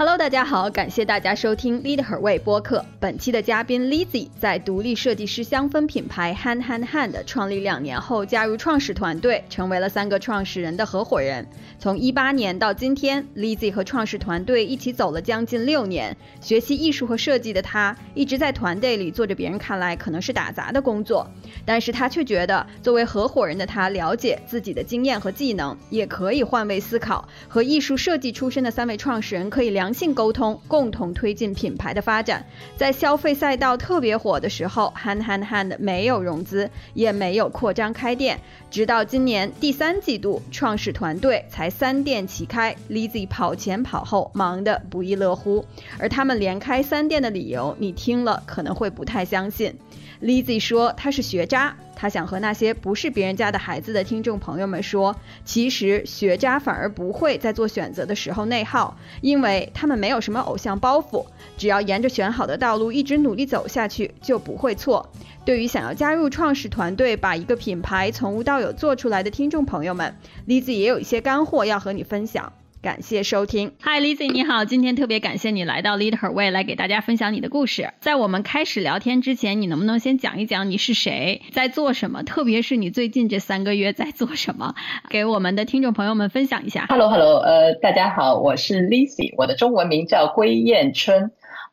Hello，大家好，感谢大家收听 Lead Her Way 播客。本期的嘉宾 Lizzy 在独立设计师香氛品牌 Hand Hand Hand 创立两年后，加入创始团队，成为了三个创始人的合伙人。从一八年到今天，Lizzy 和创始团队一起走了将近六年。学习艺术和设计的他，一直在团队里做着别人看来可能是打杂的工作，但是他却觉得，作为合伙人的他，了解自己的经验和技能，也可以换位思考，和艺术设计出身的三位创始人可以聊。性沟通，共同推进品牌的发展。在消费赛道特别火的时候，Hand Hand Hand 没有融资，也没有扩张开店，直到今年第三季度，创始团队才三店齐开，Lizzy 跑前跑后，忙得不亦乐乎。而他们连开三店的理由，你听了可能会不太相信。Lizzy 说他是学渣。他想和那些不是别人家的孩子的听众朋友们说，其实学渣反而不会在做选择的时候内耗，因为他们没有什么偶像包袱，只要沿着选好的道路一直努力走下去，就不会错。对于想要加入创始团队，把一个品牌从无到有做出来的听众朋友们，Lizzy 也有一些干货要和你分享。感谢收听，Hi Lizzy，你好，今天特别感谢你来到 Lead Her Way 来给大家分享你的故事。在我们开始聊天之前，你能不能先讲一讲你是谁，在做什么？特别是你最近这三个月在做什么，给我们的听众朋友们分享一下。Hello，Hello，呃，大家好，我是 Lizzy，我的中文名叫归燕春。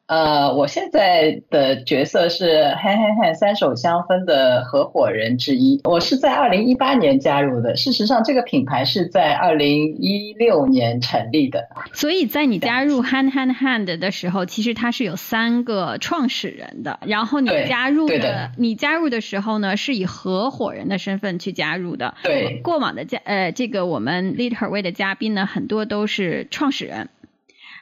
呃，我现在的角色是 Han Han Han 三手香氛的合伙人之一。我是在二零一八年加入的，事实上这个品牌是在二零一六年成立的。所以在你加入 Han Han Han 的时候，其实它是有三个创始人的。然后你加入的，你加入的时候呢，是以合伙人的身份去加入的。对。过往的嘉呃，这个我们 Lead Her Way 的嘉宾呢，很多都是创始人。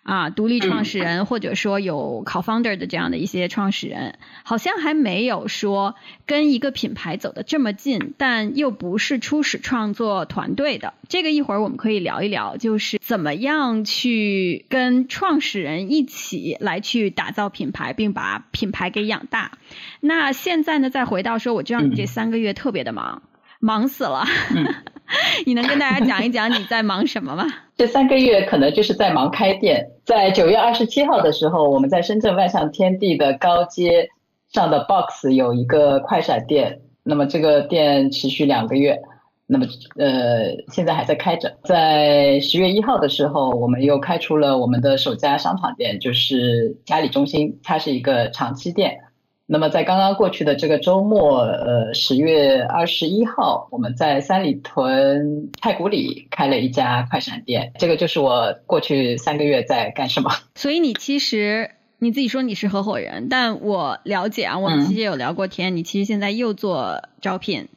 啊，独立创始人或者说有 co-founder 的这样的一些创始人，好像还没有说跟一个品牌走得这么近，但又不是初始创作团队的。这个一会儿我们可以聊一聊，就是怎么样去跟创始人一起来去打造品牌，并把品牌给养大。那现在呢，再回到说，我知道你这三个月特别的忙，忙死了。你能跟大家讲一讲你在忙什么吗？这三个月可能就是在忙开店。在九月二十七号的时候，我们在深圳万象天地的高街上的 Box 有一个快闪店。那么这个店持续两个月，那么呃现在还在开着。在十月一号的时候，我们又开出了我们的首家商场店，就是嘉里中心，它是一个长期店。那么在刚刚过去的这个周末，呃，十月二十一号，我们在三里屯太古里开了一家快闪店。这个就是我过去三个月在干什么。所以你其实你自己说你是合伙人，但我了解啊，我们其实有聊过天，你其实现在又做招聘，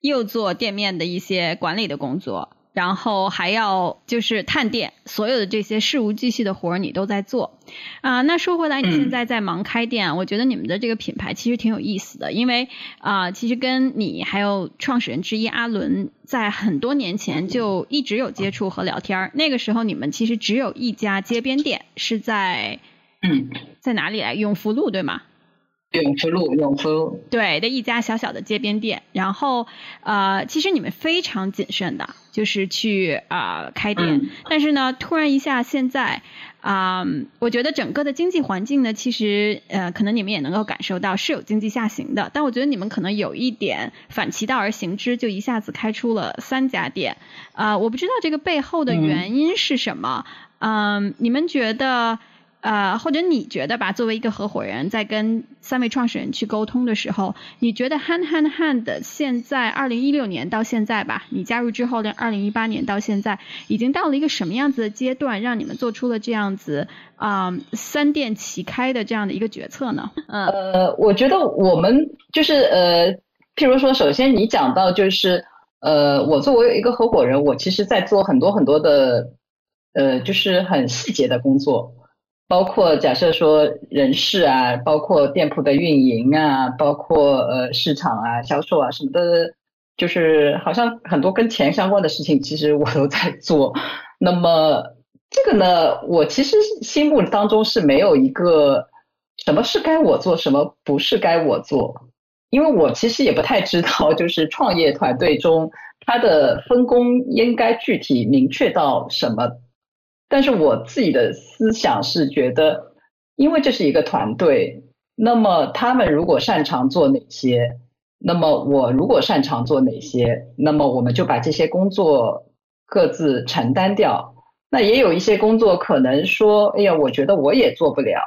又做店面的一些管理的工作。然后还要就是探店，所有的这些事无巨细的活儿你都在做啊。那说回来，你现在在忙开店，我觉得你们的这个品牌其实挺有意思的，因为啊，其实跟你还有创始人之一阿伦在很多年前就一直有接触和聊天儿。那个时候你们其实只有一家街边店，是在嗯，在哪里来？永福路对吗？永福路，永福对的一家小小的街边店，然后呃，其实你们非常谨慎的，就是去啊开店，但是呢，突然一下现在啊，我觉得整个的经济环境呢，其实呃，可能你们也能够感受到是有经济下行的，但我觉得你们可能有一点反其道而行之，就一下子开出了三家店。啊，我不知道这个背后的原因是什么，嗯，你们觉得？呃，或者你觉得吧，作为一个合伙人，在跟三位创始人去沟通的时候，你觉得 Hand Hand Hand 现在二零一六年到现在吧，你加入之后的二零一八年到现在，已经到了一个什么样子的阶段，让你们做出了这样子啊三店齐开的这样的一个决策呢？呃，我觉得我们就是呃，譬如说，首先你讲到就是呃，我作为一个合伙人，我其实在做很多很多的呃，就是很细节的工作。包括假设说人事啊，包括店铺的运营啊，包括呃市场啊、销售啊什么的，就是好像很多跟钱相关的事情，其实我都在做。那么这个呢，我其实心目当中是没有一个什么是该我做，什么不是该我做，因为我其实也不太知道，就是创业团队中它的分工应该具体明确到什么。但是我自己的思想是觉得，因为这是一个团队，那么他们如果擅长做哪些，那么我如果擅长做哪些，那么我们就把这些工作各自承担掉。那也有一些工作可能说，哎呀，我觉得我也做不了，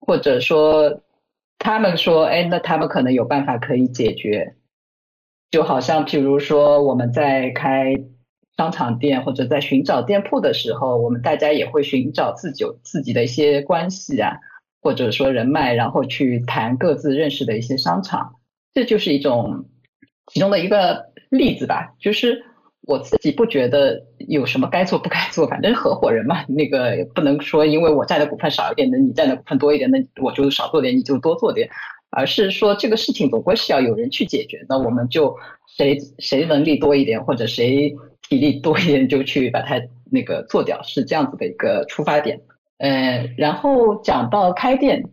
或者说他们说，哎，那他们可能有办法可以解决。就好像譬如说我们在开。商场店或者在寻找店铺的时候，我们大家也会寻找自己自己的一些关系啊，或者说人脉，然后去谈各自认识的一些商场，这就是一种其中的一个例子吧。就是我自己不觉得有什么该做不该做，反正合伙人嘛，那个不能说因为我占的股份少一点，那你占的股份多一点，那我就少做点，你就多做点，而是说这个事情总归是要有人去解决，那我们就谁谁能力多一点，或者谁。体力多一点就去把它那个做掉，是这样子的一个出发点。嗯，然后讲到开店，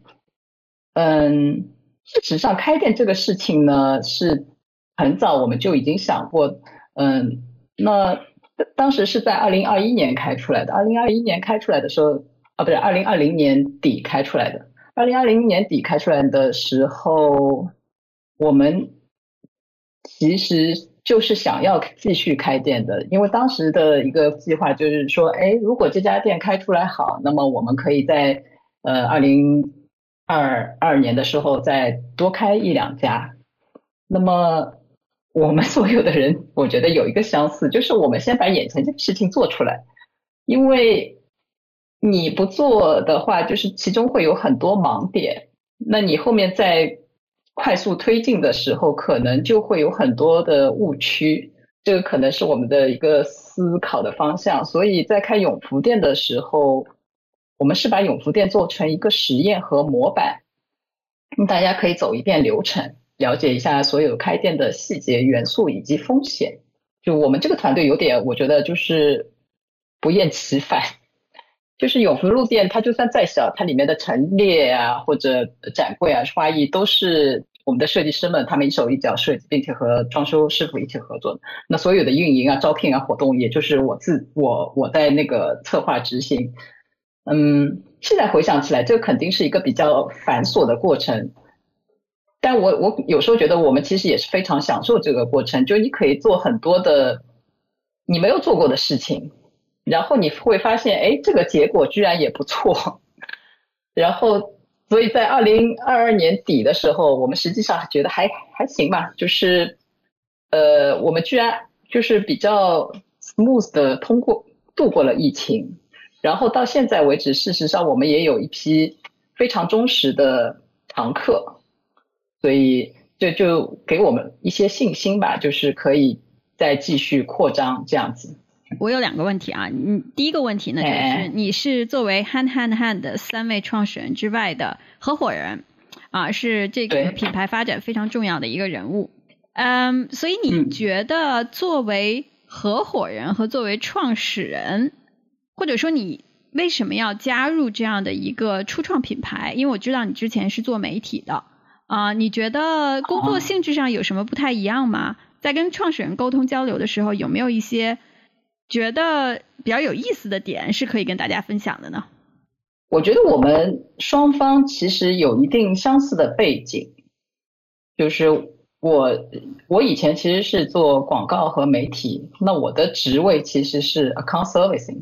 嗯，事实上开店这个事情呢，是很早我们就已经想过，嗯，那当时是在二零二一年开出来的。二零二一年开出来的时候，啊，不是二零二零年底开出来的。二零二零年底开出来的时候，我们其实。就是想要继续开店的，因为当时的一个计划就是说，哎，如果这家店开出来好，那么我们可以在呃二零二二年的时候再多开一两家。那么我们所有的人，我觉得有一个相似，就是我们先把眼前这个事情做出来，因为你不做的话，就是其中会有很多盲点，那你后面再。快速推进的时候，可能就会有很多的误区，这个可能是我们的一个思考的方向。所以在开永福店的时候，我们是把永福店做成一个实验和模板，大家可以走一遍流程，了解一下所有开店的细节元素以及风险。就我们这个团队有点，我觉得就是不厌其烦。就是永福路店，它就算再小，它里面的陈列啊，或者展柜啊、花艺都是我们的设计师们他们一手一脚设计，并且和装修师傅一起合作。那所有的运营啊、招聘啊、活动，也就是我自我我在那个策划执行。嗯，现在回想起来，这肯定是一个比较繁琐的过程。但我我有时候觉得，我们其实也是非常享受这个过程，就你可以做很多的你没有做过的事情。然后你会发现，哎，这个结果居然也不错。然后，所以在二零二二年底的时候，我们实际上觉得还还行吧，就是，呃，我们居然就是比较 smooth 的通过度过了疫情。然后到现在为止，事实上我们也有一批非常忠实的常客，所以这就给我们一些信心吧，就是可以再继续扩张这样子。我有两个问题啊，你，第一个问题呢，就是你是作为 Hand Hand Hand 的三位创始人之外的合伙人，啊，是这个品牌发展非常重要的一个人物，嗯，所以你觉得作为合伙人和作为创始人，或者说你为什么要加入这样的一个初创品牌？因为我知道你之前是做媒体的，啊，你觉得工作性质上有什么不太一样吗？在跟创始人沟通交流的时候，有没有一些？觉得比较有意思的点是可以跟大家分享的呢。我觉得我们双方其实有一定相似的背景，就是我我以前其实是做广告和媒体，那我的职位其实是 account servicing，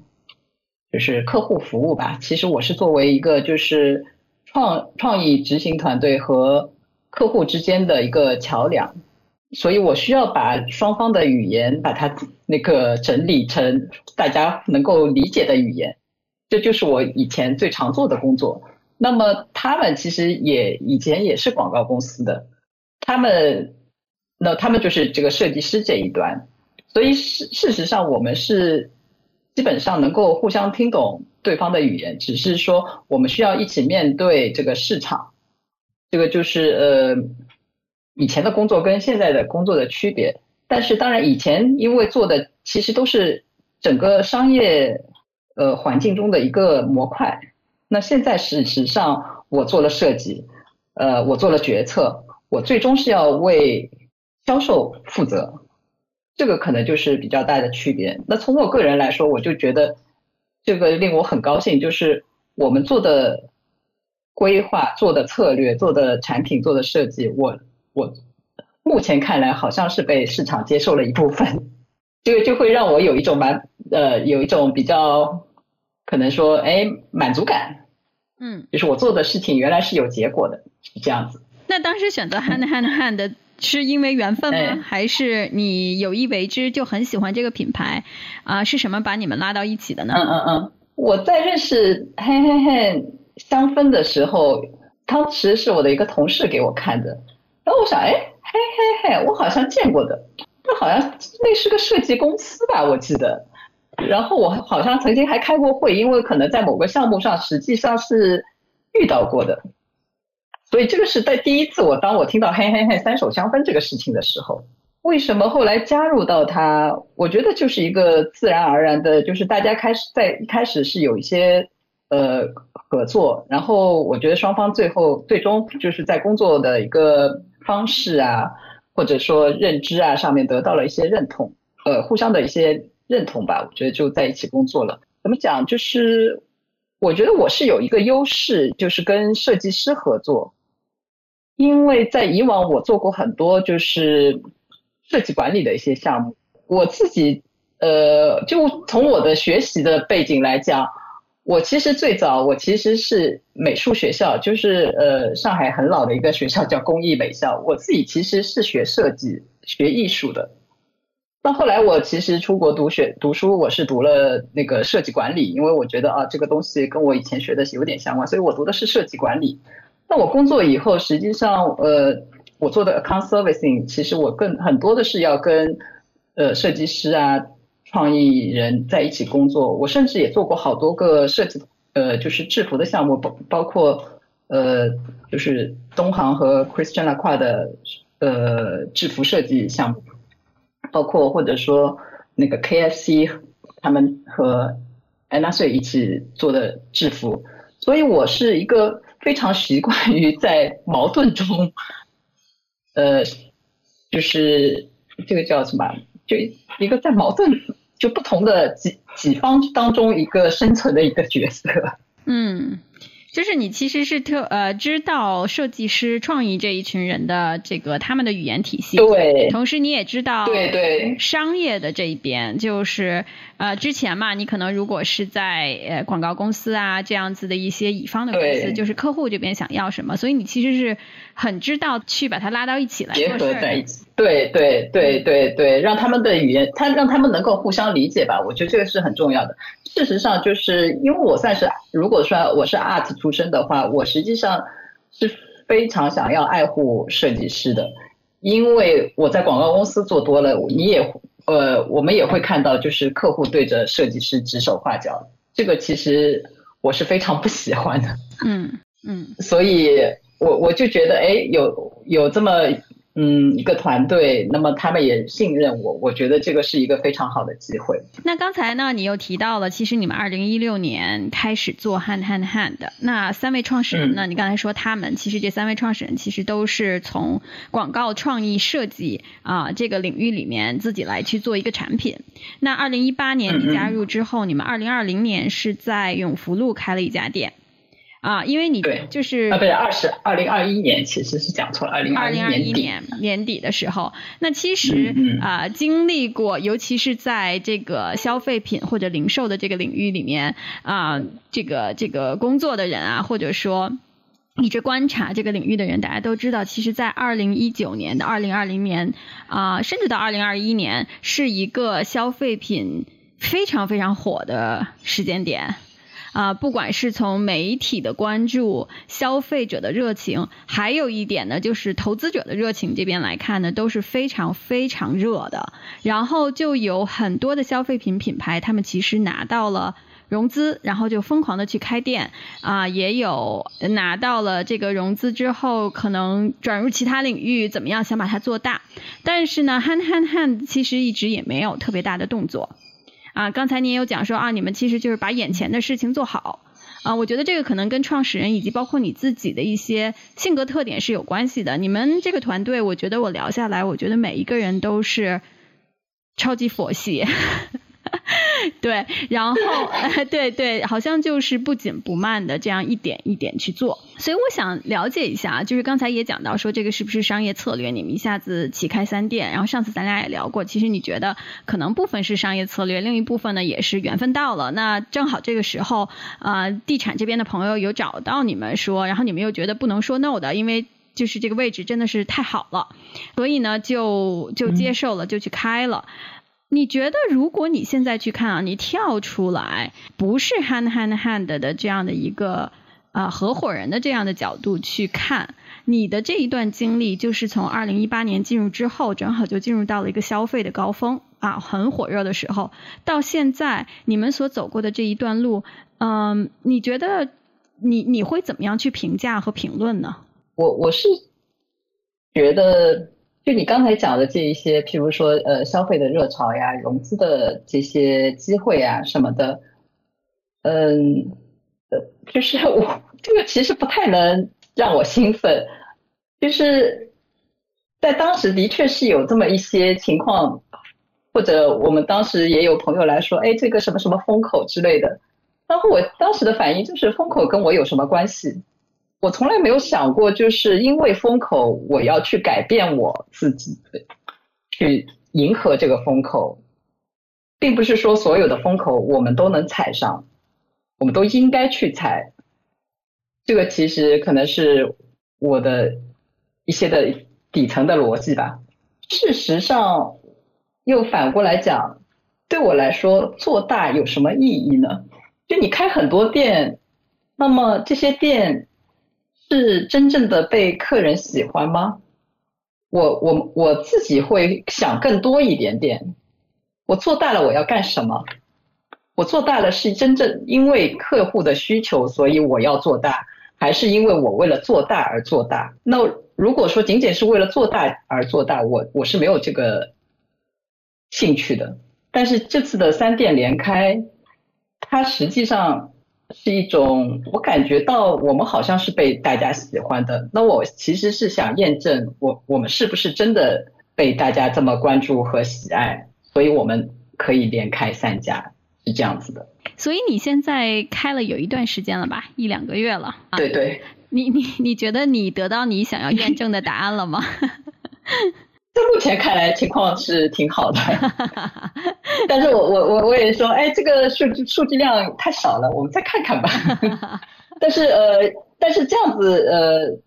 就是客户服务吧。其实我是作为一个就是创创意执行团队和客户之间的一个桥梁。所以我需要把双方的语言把它那个整理成大家能够理解的语言，这就是我以前最常做的工作。那么他们其实也以前也是广告公司的，他们那他们就是这个设计师这一端，所以事事实上我们是基本上能够互相听懂对方的语言，只是说我们需要一起面对这个市场，这个就是呃。以前的工作跟现在的工作的区别，但是当然以前因为做的其实都是整个商业呃环境中的一个模块，那现在事实上我做了设计，呃我做了决策，我最终是要为销售负责，这个可能就是比较大的区别。那从我个人来说，我就觉得这个令我很高兴，就是我们做的规划、做的策略、做的产品、做的设计，我我目前看来好像是被市场接受了一部分，这个就会让我有一种蛮呃有一种比较可能说哎满足感，嗯，就是我做的事情原来是有结果的，是这样子。那当时选择 hand hand hand 是因为缘分吗？还是你有意为之就很喜欢这个品牌啊？是什么把你们拉到一起的呢？嗯嗯嗯，我在认识 hand hand hand 香氛的时候，当时是我的一个同事给我看的，然后我想，哎嘿嘿嘿，我好像见过的，这好像那是个设计公司吧，我记得。然后我好像曾经还开过会，因为可能在某个项目上实际上是遇到过的。所以这个是在第一次我当我听到嘿嘿嘿三手香氛这个事情的时候，为什么后来加入到它？我觉得就是一个自然而然的，就是大家开始在一开始是有一些呃合作，然后我觉得双方最后最终就是在工作的一个方式啊，或者说认知啊上面得到了一些认同，呃互相的一些认同吧，我觉得就在一起工作了。怎么讲？就是我觉得我是有一个优势，就是跟设计师合作。因为在以往我做过很多就是设计管理的一些项目，我自己呃就从我的学习的背景来讲，我其实最早我其实是美术学校，就是呃上海很老的一个学校叫工艺美校，我自己其实是学设计学艺术的，到后来我其实出国读学读书，我是读了那个设计管理，因为我觉得啊这个东西跟我以前学的有点相关，所以我读的是设计管理。那我工作以后，实际上，呃，我做的 account servicing，其实我更很多的是要跟呃设计师啊、创意人在一起工作。我甚至也做过好多个设计，呃，就是制服的项目，包包括呃，就是东航和 Christian Lacroix 的呃制服设计项目，包括或者说那个 KFC 他们和安娜穗一起做的制服，所以我是一个。非常习惯于在矛盾中，呃，就是这个叫什么？就一个在矛盾就不同的几几方当中一个生存的一个角色。嗯。就是你其实是特呃知道设计师创意这一群人的这个他们的语言体系，对，同时你也知道对对。商业的这一边，就是呃之前嘛，你可能如果是在呃广告公司啊这样子的一些乙方的公司，就是客户这边想要什么，所以你其实是很知道去把它拉到一起来结合在一起，对对对对对，让他们的语言，他让他们能够互相理解吧，我觉得这个是很重要的。事实上，就是因为我算是，如果说我是 art 出身的话，我实际上是非常想要爱护设计师的，因为我在广告公司做多了，你也呃，我们也会看到，就是客户对着设计师指手画脚，这个其实我是非常不喜欢的。嗯嗯，所以我我就觉得，哎，有有这么。嗯，一个团队，那么他们也信任我，我觉得这个是一个非常好的机会。那刚才呢，你又提到了，其实你们二零一六年开始做 Hand Hand Hand 的那三位创始人呢？你刚才说他们，其实这三位创始人其实都是从广告创意设计啊这个领域里面自己来去做一个产品。那二零一八年你加入之后，你们二零二零年是在永福路开了一家店。啊，因为你就是啊，不是二十二零二一年，其实是讲错了，二零二一年年底的时候，那其实啊，经历过，尤其是在这个消费品或者零售的这个领域里面啊，这个这个工作的人啊，或者说一直观察这个领域的人，大家都知道，其实，在二零一九年的二零二零年啊，甚至到二零二一年，是一个消费品非常非常火的时间点。啊，不管是从媒体的关注、消费者的热情，还有一点呢，就是投资者的热情这边来看呢，都是非常非常热的。然后就有很多的消费品品牌，他们其实拿到了融资，然后就疯狂的去开店啊，也有拿到了这个融资之后，可能转入其他领域，怎么样想把它做大。但是呢，hand hand hand 其实一直也没有特别大的动作。啊，刚才你也有讲说啊，你们其实就是把眼前的事情做好啊。我觉得这个可能跟创始人以及包括你自己的一些性格特点是有关系的。你们这个团队，我觉得我聊下来，我觉得每一个人都是超级佛系，对，然后对对，好像就是不紧不慢的这样一点一点去做。所以我想了解一下，就是刚才也讲到说这个是不是商业策略？你们一下子起开三店，然后上次咱俩也聊过，其实你觉得可能部分是商业策略，另一部分呢也是缘分到了。那正好这个时候啊，地产这边的朋友有找到你们说，然后你们又觉得不能说 no 的，因为就是这个位置真的是太好了，所以呢就就接受了，就去开了。你觉得，如果你现在去看啊，你跳出来，不是 hand hand hand 的这样的一个啊合伙人的这样的角度去看，你的这一段经历，就是从二零一八年进入之后，正好就进入到了一个消费的高峰啊，很火热的时候，到现在你们所走过的这一段路，嗯，你觉得你你会怎么样去评价和评论呢？我我是觉得。就你刚才讲的这一些，譬如说，呃，消费的热潮呀，融资的这些机会啊什么的，嗯，呃，就是 我这个其实不太能让我兴奋，就是在当时的确是有这么一些情况，或者我们当时也有朋友来说，哎，这个什么什么风口之类的，然后我当时的反应就是风口跟我有什么关系？我从来没有想过，就是因为风口，我要去改变我自己，去迎合这个风口，并不是说所有的风口我们都能踩上，我们都应该去踩。这个其实可能是我的一些的底层的逻辑吧。事实上，又反过来讲，对我来说，做大有什么意义呢？就你开很多店，那么这些店。是真正的被客人喜欢吗？我我我自己会想更多一点点。我做大了，我要干什么？我做大了是真正因为客户的需求，所以我要做大，还是因为我为了做大而做大？那如果说仅仅是为了做大而做大，我我是没有这个兴趣的。但是这次的三店连开，它实际上。是一种，我感觉到我们好像是被大家喜欢的。那我其实是想验证，我我们是不是真的被大家这么关注和喜爱？所以我们可以连开三家，是这样子的。所以你现在开了有一段时间了吧？一两个月了。对对。你你你觉得你得到你想要验证的答案了吗？在目前看来，情况是挺好的。但是我我我我也说，哎，这个数据数据量太少了，我们再看看吧。但是呃，但是这样子呃，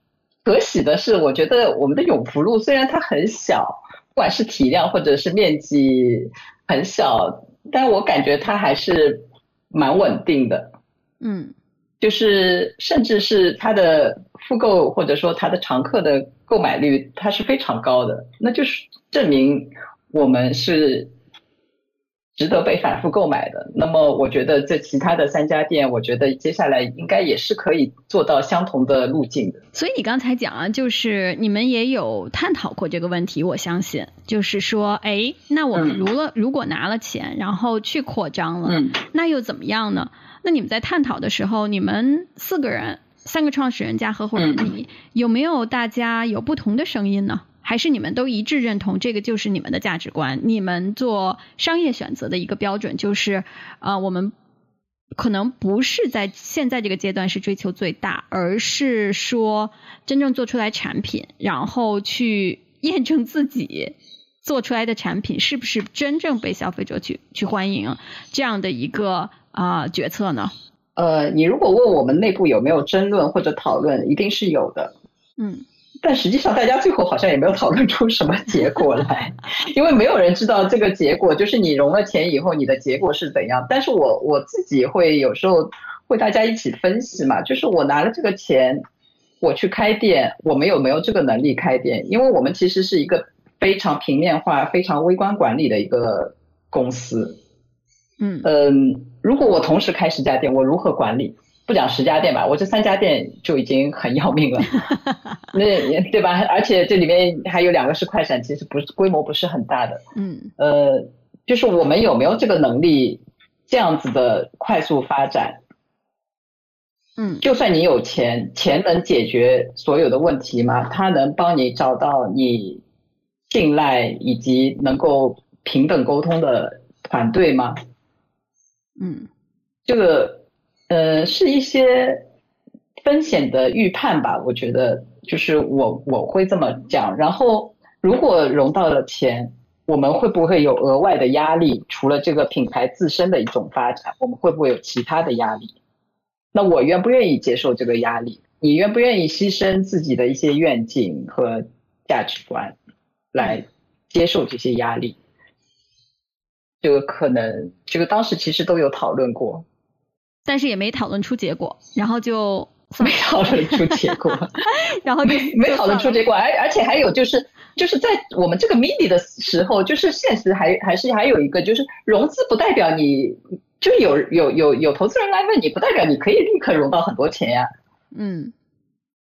可喜的是，我觉得我们的永福路虽然它很小，不管是体量或者是面积很小，但我感觉它还是蛮稳定的。嗯。就是甚至是它的复购或者说它的常客的购买率，它是非常高的，那就是证明我们是值得被反复购买的。那么我觉得这其他的三家店，我觉得接下来应该也是可以做到相同的路径的。所以你刚才讲啊，就是你们也有探讨过这个问题，我相信就是说，哎，那我们如了如果拿了钱，然后去扩张了，那又怎么样呢？那你们在探讨的时候，你们四个人，三个创始人加合伙人，你有没有大家有不同的声音呢？还是你们都一致认同这个就是你们的价值观？你们做商业选择的一个标准就是，呃，我们可能不是在现在这个阶段是追求最大，而是说真正做出来产品，然后去验证自己做出来的产品是不是真正被消费者去去欢迎这样的一个。啊，决策呢？呃，你如果问我们内部有没有争论或者讨论，一定是有的。嗯，但实际上大家最后好像也没有讨论出什么结果来，因为没有人知道这个结果，就是你融了钱以后你的结果是怎样。但是我我自己会有时候会大家一起分析嘛，就是我拿了这个钱，我去开店，我们有没有这个能力开店？因为我们其实是一个非常平面化、非常微观管理的一个公司。嗯嗯，如果我同时开十家店，我如何管理？不讲十家店吧，我这三家店就已经很要命了。那对吧？而且这里面还有两个是快闪，其实不是规模不是很大的。嗯呃，就是我们有没有这个能力这样子的快速发展？嗯，就算你有钱，钱能解决所有的问题吗？它能帮你找到你信赖以及能够平等沟通的团队吗？嗯，这个呃是一些风险的预判吧，我觉得就是我我会这么讲。然后如果融到了钱，我们会不会有额外的压力？除了这个品牌自身的一种发展，我们会不会有其他的压力？那我愿不愿意接受这个压力？你愿不愿意牺牲自己的一些愿景和价值观来接受这些压力？这个可能，这个当时其实都有讨论过，但是也没讨论出结果，然后就 没讨论出结果，然后就没没讨论出结果，而而且还有就是，就是在我们这个 mini 的时候，就是现实还还是还有一个，就是融资不代表你，就是有有有有投资人来问你，不代表你可以立刻融到很多钱呀，嗯，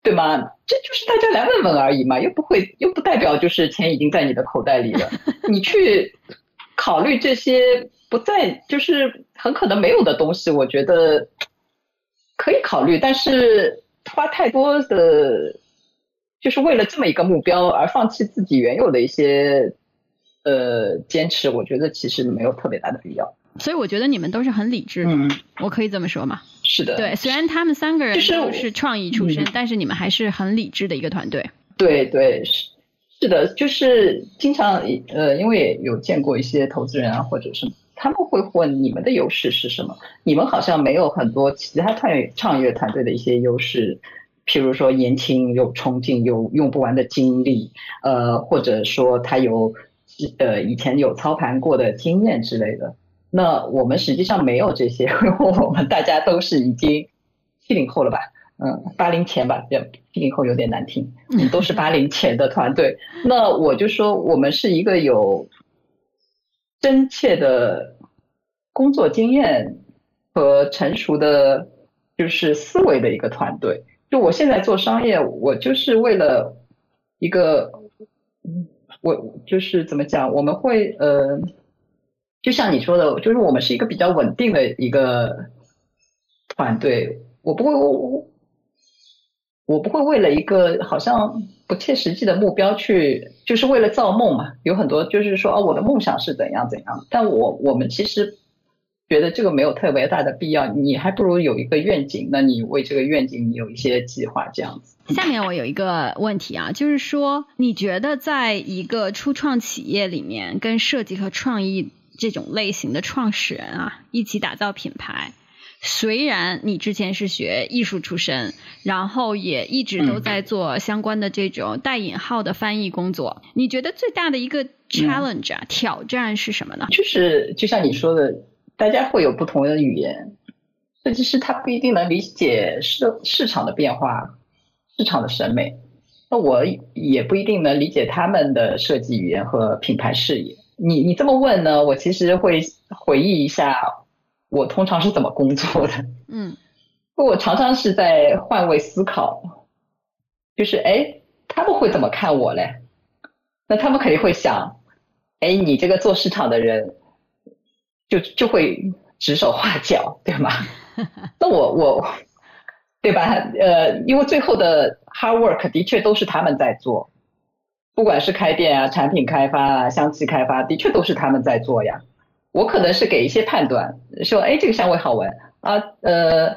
对吗？这就是大家来问问而已嘛，又不会又不代表就是钱已经在你的口袋里了，你去。考虑这些不在就是很可能没有的东西，我觉得可以考虑，但是花太多的，就是为了这么一个目标而放弃自己原有的一些呃坚持，我觉得其实没有特别大的必要。所以我觉得你们都是很理智的，我可以这么说吗？是的。对，虽然他们三个人都是创意出身，但是你们还是很理智的一个团队。对对是。是的，就是经常呃，因为有见过一些投资人啊，或者是他们会问你们的优势是什么？你们好像没有很多其他创业创业团队的一些优势，譬如说年轻、有冲劲、有用不完的精力，呃，或者说他有呃以前有操盘过的经验之类的。那我们实际上没有这些，我们大家都是已经七零后了吧？嗯，八零前吧，这七零后有点难听，都是八零前的团队。那我就说，我们是一个有真切的工作经验和成熟的就是思维的一个团队。就我现在做商业，我就是为了一个，我就是怎么讲，我们会呃，就像你说的，就是我们是一个比较稳定的一个团队，我不会我。我不会为了一个好像不切实际的目标去，就是为了造梦嘛。有很多就是说，哦，我的梦想是怎样怎样。但我我们其实觉得这个没有特别大的必要。你还不如有一个愿景，那你为这个愿景你有一些计划这样子。下面我有一个问题啊，就是说，你觉得在一个初创企业里面，跟设计和创意这种类型的创始人啊，一起打造品牌？虽然你之前是学艺术出身，然后也一直都在做相关的这种带引号的翻译工作，你觉得最大的一个 challenge 啊挑战是什么呢？就是就像你说的，大家会有不同的语言，设计师他不一定能理解市市场的变化、市场的审美，那我也不一定能理解他们的设计语言和品牌视野。你你这么问呢，我其实会回忆一下。我通常是怎么工作的？嗯，我常常是在换位思考，就是哎，他们会怎么看我嘞？那他们肯定会想，哎，你这个做市场的人，就就会指手画脚，对吗？那我我，对吧？呃，因为最后的 hard work 的确都是他们在做，不管是开店啊、产品开发啊、香气开发，的确都是他们在做呀。我可能是给一些判断，说哎这个香味好闻啊，呃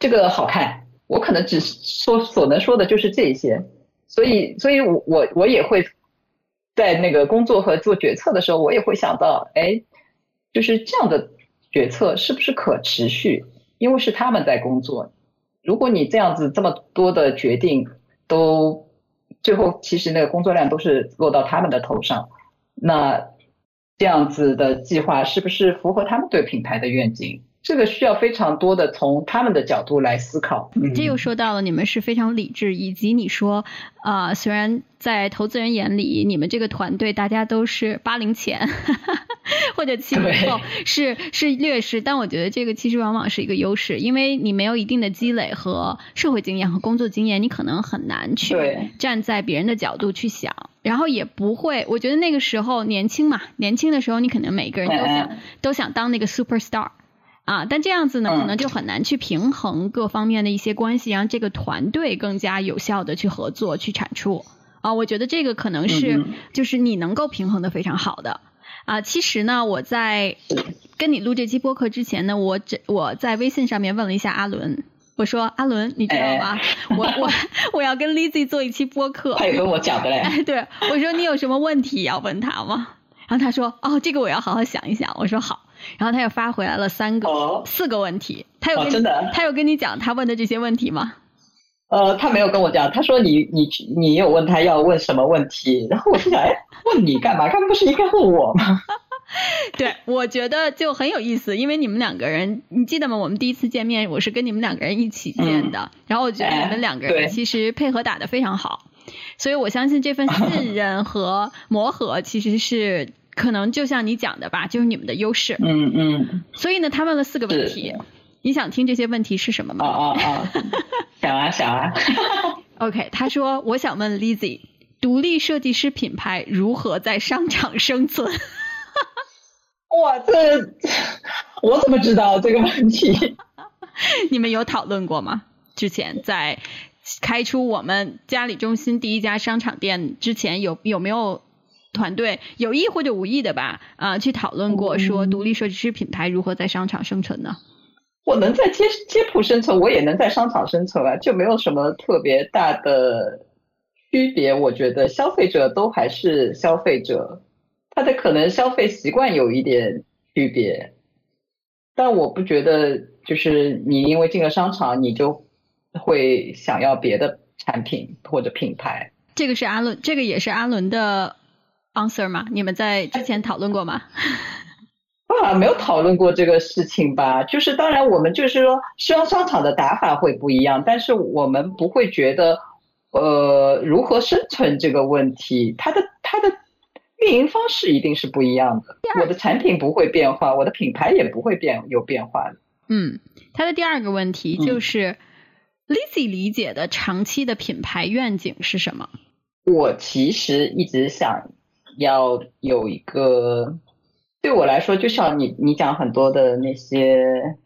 这个好看，我可能只说所能说的就是这些，所以所以我我我也会在那个工作和做决策的时候，我也会想到，哎，就是这样的决策是不是可持续？因为是他们在工作，如果你这样子这么多的决定都最后其实那个工作量都是落到他们的头上，那。这样子的计划是不是符合他们对品牌的愿景？这个需要非常多的从他们的角度来思考。这又说到了你们是非常理智，以及你说啊，虽然在投资人眼里，你们这个团队大家都是八零前 或者七零后，是是劣势，但我觉得这个其实往往是一个优势，因为你没有一定的积累和社会经验和工作经验，你可能很难去站在别人的角度去想。然后也不会，我觉得那个时候年轻嘛，年轻的时候你可能每个人都想都想当那个 super star 啊，但这样子呢，可能就很难去平衡各方面的一些关系，让这个团队更加有效的去合作去产出啊。我觉得这个可能是就是你能够平衡的非常好的啊，其实呢，我在跟你录这期播客之前呢，我这我在微信上面问了一下阿伦，我说阿伦，你知道吗？我我我要跟 Lizzy 做一期播客。他也跟我讲的嘞。哎，对，我说你有什么问题要问他吗？然后他说，哦，这个我要好好想一想。我说好。然后他又发回来了三个、四个问题。他有真的？他有跟你讲他问的这些问题吗？呃，他没有跟我讲。他说你你你有问他要问什么问题？然后我就想，哎，问你干嘛？刚不是应该问我吗？对，我觉得就很有意思，因为你们两个人，你记得吗？我们第一次见面，我是跟你们两个人一起见的。然后我觉得你们两个人其实配合打得非常好，所以我相信这份信任和磨合其实是可能就像你讲的吧，就是你们的优势。嗯嗯。所以呢，他问了四个问题，你想听这些问题是什么吗？哦哦哦！想啊想啊。OK，他说我想问 Lizzy，独立设计师品牌如何在商场生存？哇，这我怎么知道这个问题？你们有讨论过吗？之前在开出我们嘉里中心第一家商场店之前，有有没有团队有意或者无意的吧？啊，去讨论过说独立设计师品牌如何在商场生存呢？我能在街街铺生存，我也能在商场生存啊，就没有什么特别大的区别。我觉得消费者都还是消费者。他的可能消费习惯有一点区别，但我不觉得就是你因为进了商场，你就会想要别的产品或者品牌。这个是阿伦，这个也是阿伦的 answer 吗？你们在之前讨论过吗？啊，没有讨论过这个事情吧？就是当然，我们就是说，希望商场的打法会不一样，但是我们不会觉得，呃，如何生存这个问题，它的它的。运营方式一定是不一样的，我的产品不会变化，我的品牌也不会变有变化的。嗯，他的第二个问题就是，Lizzy 理解的长期的品牌愿景是什么？我其实一直想要有一个，对我来说，就像你你讲很多的那些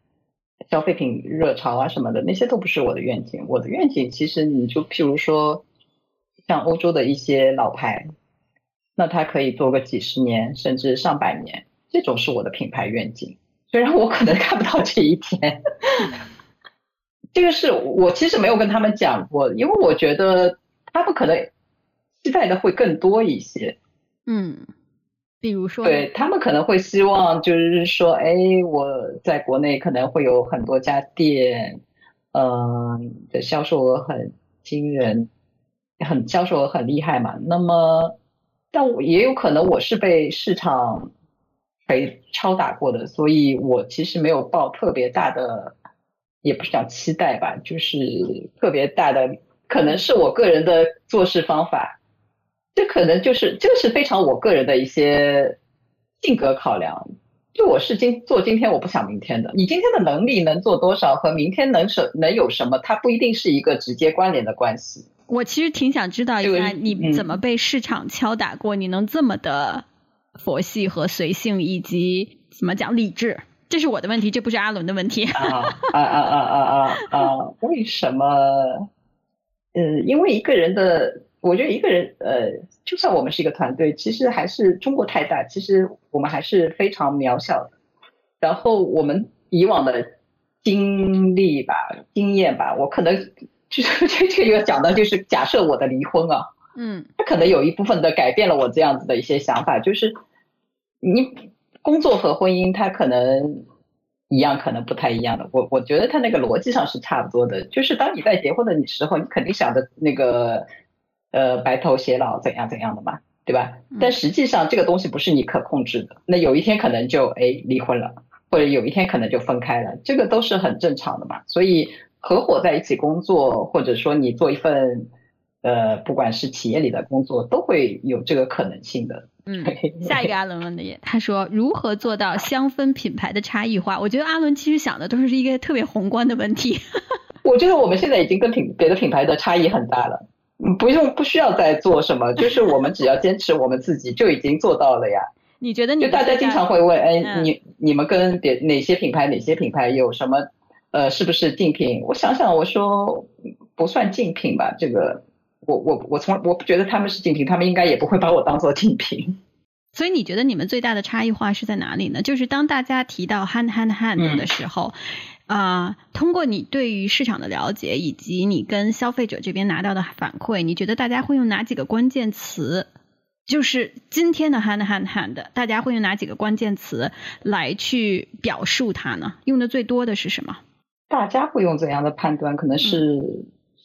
消费品热潮啊什么的，那些都不是我的愿景。我的愿景其实你就譬如说，像欧洲的一些老牌。那它可以做个几十年，甚至上百年，这种是我的品牌愿景。虽然我可能看不到这一天，这个是我其实没有跟他们讲过，因为我觉得他们可能期待的会更多一些。嗯，比如说，对他们可能会希望就是说，哎，我在国内可能会有很多家店，嗯，的销售额很惊人，很销售额很厉害嘛。那么但我也有可能我是被市场被敲打过的，所以我其实没有抱特别大的，也不是讲期待吧，就是特别大的，可能是我个人的做事方法，这可能就是这个是非常我个人的一些性格考量。就我是今做今天，我不想明天的。你今天的能力能做多少和明天能什能有什么，它不一定是一个直接关联的关系。我其实挺想知道一下你怎么被市场敲打过，你能这么的佛系和随性，以及怎么讲理智？这是我的问题，这不是阿伦的问题。啊啊啊啊啊啊！为什么？呃，因为一个人的，我觉得一个人，呃，就算我们是一个团队，其实还是中国太大，其实我们还是非常渺小的。然后我们以往的经历吧、经验吧，我可能。就是 这这个讲的就是假设我的离婚啊，嗯，他可能有一部分的改变了我这样子的一些想法，就是你工作和婚姻，它可能一样，可能不太一样的。我我觉得它那个逻辑上是差不多的，就是当你在结婚的时候，你肯定想的那个呃白头偕老怎样怎样的嘛，对吧？但实际上这个东西不是你可控制的，那有一天可能就哎离婚了，或者有一天可能就分开了，这个都是很正常的嘛，所以。合伙在一起工作，或者说你做一份，呃，不管是企业里的工作，都会有这个可能性的。嗯，下一个阿伦问的也，他说如何做到香氛品牌的差异化？我觉得阿伦其实想的都是一个特别宏观的问题。我觉得我们现在已经跟品别的品牌的差异很大了，不用不需要再做什么，就是我们只要坚持我们自己就已经做到了呀。你觉得？就大家经常会问，哎，你你们跟别哪些品牌哪些品牌有什么？呃，是不是竞品？我想想，我说不算竞品吧。这个，我我我从我不觉得他们是竞品，他们应该也不会把我当做竞品。所以你觉得你们最大的差异化是在哪里呢？就是当大家提到 hand hand hand 的时候，啊，通过你对于市场的了解以及你跟消费者这边拿到的反馈，你觉得大家会用哪几个关键词？就是今天的 hand hand hand，大家会用哪几个关键词来去表述它呢？用的最多的是什么？大家会用怎样的判断？可能是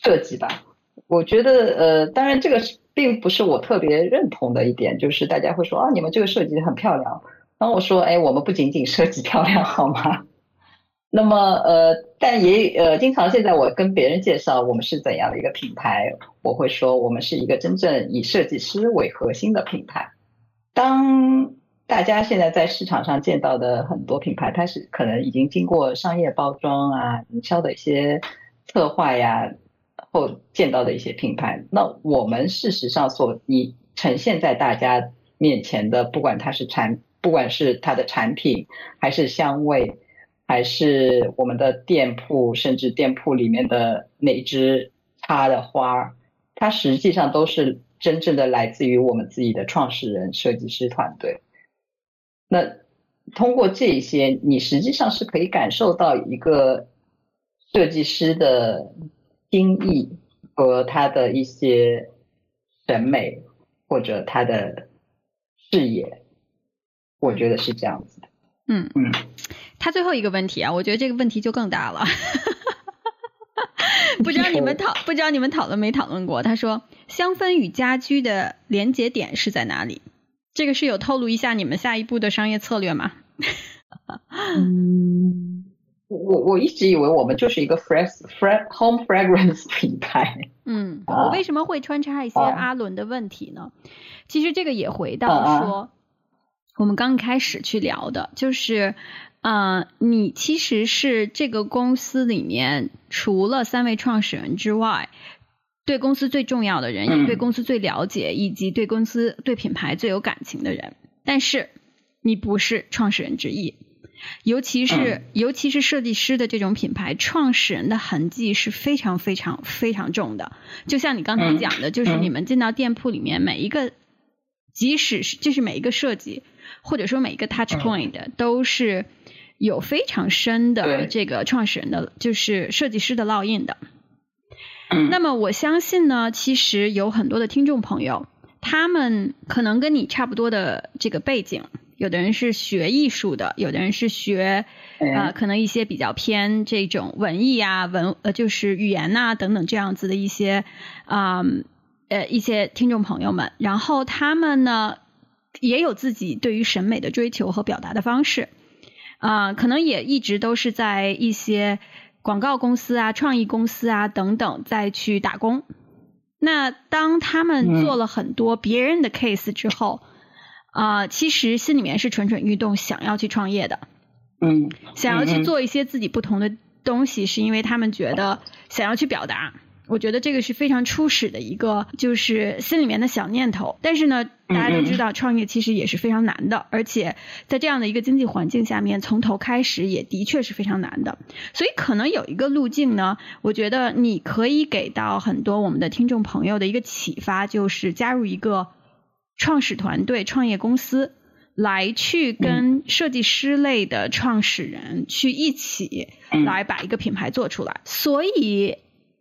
设计吧。我觉得，呃，当然这个并不是我特别认同的一点，就是大家会说啊，你们这个设计很漂亮。然后我说，哎，我们不仅仅设计漂亮，好吗？那么，呃，但也呃，经常现在我跟别人介绍我们是怎样的一个品牌，我会说我们是一个真正以设计师为核心的品牌。当大家现在在市场上见到的很多品牌，它是可能已经经过商业包装啊、营销的一些策划呀后见到的一些品牌，那我们事实上所以呈现在大家面前的，不管它是产，不管是它的产品还是香味。还是我们的店铺，甚至店铺里面的哪支插的花，它实际上都是真正的来自于我们自己的创始人、设计师团队。那通过这些，你实际上是可以感受到一个设计师的心意和他的一些审美或者他的视野，我觉得是这样子的。嗯嗯。他最后一个问题啊，我觉得这个问题就更大了，不知道你们讨不知道你们讨论没讨论过？他说香氛与家居的连接点是在哪里？这个是有透露一下你们下一步的商业策略吗？嗯，我我一直以为我们就是一个 fresh fresh home fragrance 品牌。嗯，我为什么会穿插一些阿伦的问题呢？其实这个也回到说，我们刚开始去聊的就是。嗯，你其实是这个公司里面除了三位创始人之外，对公司最重要的人，也对公司最了解，以及对公司对品牌最有感情的人。但是你不是创始人之一，尤其是尤其是设计师的这种品牌，创始人的痕迹是非常非常非常重的。就像你刚才讲的，就是你们进到店铺里面，每一个，即使是就是每一个设计，或者说每一个 touch point 都是。有非常深的这个创始人的，就是设计师的烙印的。那么我相信呢，其实有很多的听众朋友，他们可能跟你差不多的这个背景，有的人是学艺术的，有的人是学呃，可能一些比较偏这种文艺啊、文呃，就是语言呐等等这样子的一些啊呃一些听众朋友们，然后他们呢也有自己对于审美的追求和表达的方式。啊，可能也一直都是在一些广告公司啊、创意公司啊等等再去打工。那当他们做了很多别人的 case 之后，啊，其实心里面是蠢蠢欲动，想要去创业的。嗯，想要去做一些自己不同的东西，是因为他们觉得想要去表达。我觉得这个是非常初始的一个，就是心里面的小念头。但是呢，大家都知道，创业其实也是非常难的，而且在这样的一个经济环境下面，从头开始也的确是非常难的。所以可能有一个路径呢，我觉得你可以给到很多我们的听众朋友的一个启发，就是加入一个创始团队、创业公司，来去跟设计师类的创始人去一起来把一个品牌做出来。所以。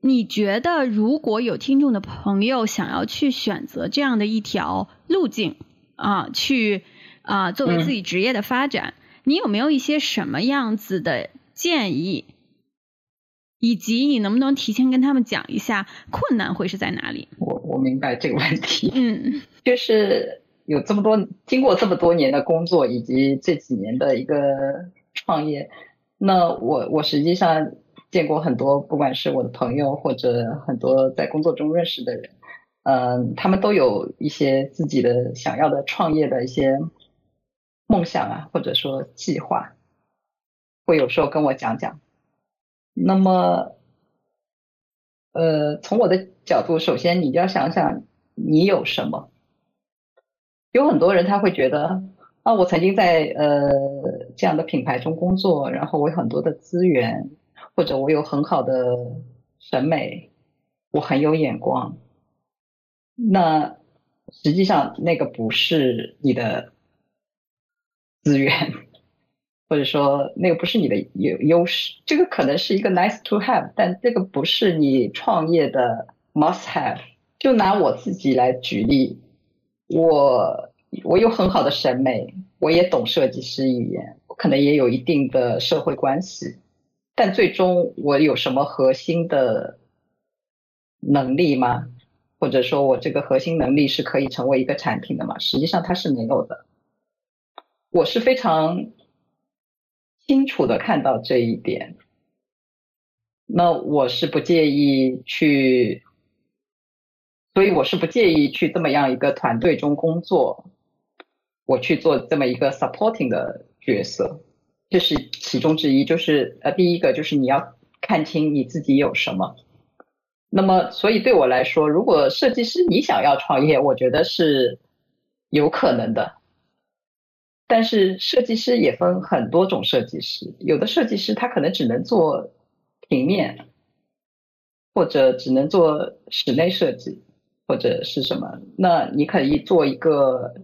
你觉得如果有听众的朋友想要去选择这样的一条路径啊，去啊作为自己职业的发展，你有没有一些什么样子的建议？以及你能不能提前跟他们讲一下困难会是在哪里？我我明白这个问题，嗯，就是有这么多经过这么多年的工作以及这几年的一个创业，那我我实际上。见过很多，不管是我的朋友或者很多在工作中认识的人，嗯，他们都有一些自己的想要的创业的一些梦想啊，或者说计划，会有时候跟我讲讲。那么，呃，从我的角度，首先你要想想你有什么。有很多人他会觉得啊，我曾经在呃这样的品牌中工作，然后我有很多的资源。或者我有很好的审美，我很有眼光，那实际上那个不是你的资源，或者说那个不是你的优优势，这个可能是一个 nice to have，但这个不是你创业的 must have。就拿我自己来举例，我我有很好的审美，我也懂设计师语言，我可能也有一定的社会关系，但最终我有什么核心的能力吗？或者说我这个核心能力是可以成为一个产品的吗？实际上它是没有的。我是非常清楚的看到这一点，那我是不介意去，所以我是不介意去这么样一个团队中工作，我去做这么一个 supporting 的角色，这是其中之一。就是呃，第一个就是你要看清你自己有什么。那么，所以对我来说，如果设计师你想要创业，我觉得是有可能的。但是设计师也分很多种设计师，有的设计师他可能只能做平面，或者只能做室内设计，或者是什么。那你可以做一个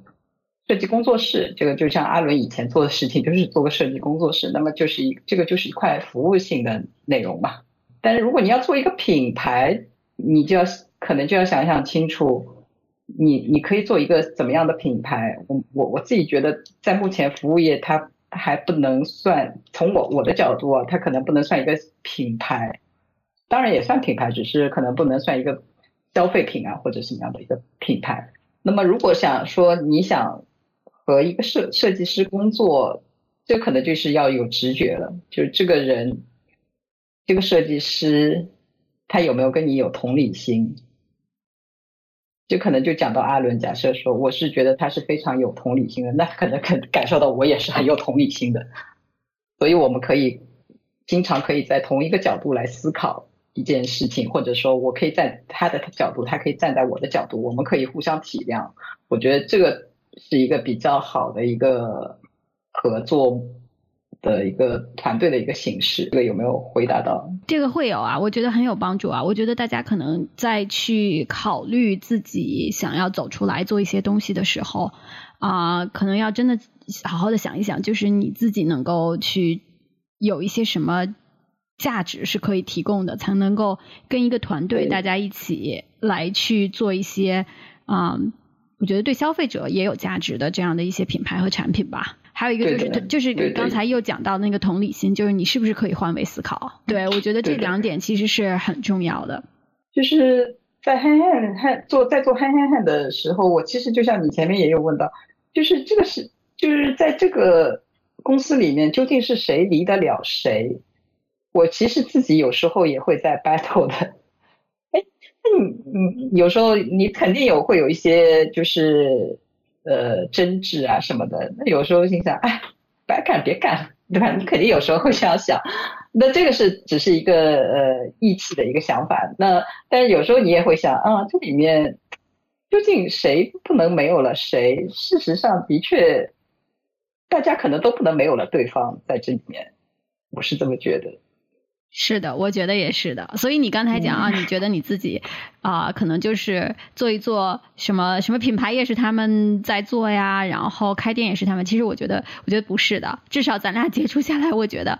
设计工作室，这个就像阿伦以前做的事情，就是做个设计工作室。那么就是一这个就是一块服务性的内容嘛。但是如果你要做一个品牌，你就要可能就要想想清楚。你你可以做一个怎么样的品牌？我我我自己觉得，在目前服务业，它还不能算从我我的角度啊，它可能不能算一个品牌，当然也算品牌，只是可能不能算一个消费品啊或者什么样的一个品牌。那么如果想说你想和一个设设计师工作，这可能就是要有直觉了，就是这个人这个设计师他有没有跟你有同理心？就可能就讲到阿伦，假设说我是觉得他是非常有同理心的，那可能可感受到我也是很有同理心的，所以我们可以经常可以在同一个角度来思考一件事情，或者说我可以在他的角度，他可以站在我的角度，我们可以互相体谅。我觉得这个是一个比较好的一个合作。的一个团队的一个形式，这个有没有回答到？这个会有啊，我觉得很有帮助啊。我觉得大家可能在去考虑自己想要走出来做一些东西的时候，啊，可能要真的好好的想一想，就是你自己能够去有一些什么价值是可以提供的，才能够跟一个团队大家一起来去做一些啊，我觉得对消费者也有价值的这样的一些品牌和产品吧。还有一个就是，就是你刚才又讲到那个同理心，就是你是不是可以换位思考？对我觉得这两点其实是很重要的。就是在 hand hand 做在做 hand hand hand 的时候，我其实就像你前面也有问到，就是这个是就是在这个公司里面究竟是谁离得了谁？我其实自己有时候也会在 battle 的。那你你有时候你肯定有会有一些就是。呃，争执啊什么的，那有时候心想，哎，白干别干，对吧？你肯定有时候会这样想。那这个是只是一个呃义气的一个想法。那但是有时候你也会想，啊，这里面究竟谁不能没有了谁？事实上，的确，大家可能都不能没有了对方在这里面。我是这么觉得。是的，我觉得也是的。所以你刚才讲啊，你觉得你自己啊，可能就是做一做什么什么品牌也是他们在做呀，然后开店也是他们。其实我觉得，我觉得不是的。至少咱俩接触下来，我觉得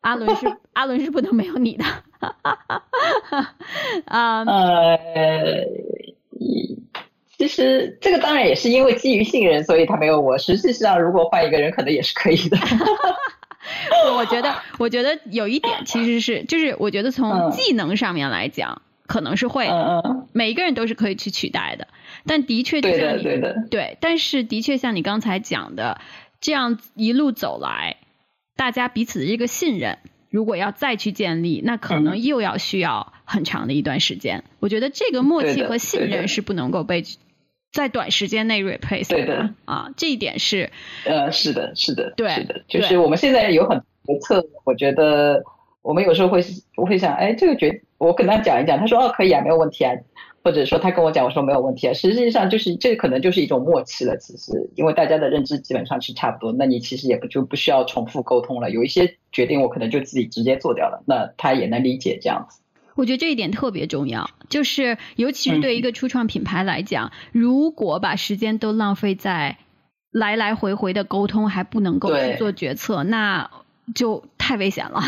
阿伦是 阿伦是不能没有你的。啊 呃，其实这个当然也是因为基于信任，所以他没有我。实际上，如果换一个人，可能也是可以的。我觉得，我觉得有一点其实是，就是我觉得从技能上面来讲，可能是会，每一个人都是可以去取代的。但的确，对的，对的，对。但是的确，像你刚才讲的，这样一路走来，大家彼此的这个信任，如果要再去建立，那可能又要需要很长的一段时间。我觉得这个默契和信任是不能够被。在短时间内 replace 对的。啊，这一点是呃是的是的对是的，就是我们现在有很多策略，我觉得我们有时候会我会想，哎，这个决我跟他讲一讲，他说哦可以啊，没有问题啊，或者说他跟我讲，我说没有问题啊，实际上就是这可能就是一种默契了，其实因为大家的认知基本上是差不多，那你其实也不就不需要重复沟通了，有一些决定我可能就自己直接做掉了，那他也能理解这样子。我觉得这一点特别重要，就是尤其是对一个初创品牌来讲，如果把时间都浪费在来来回回的沟通还不能够去做决策，那就太危险了。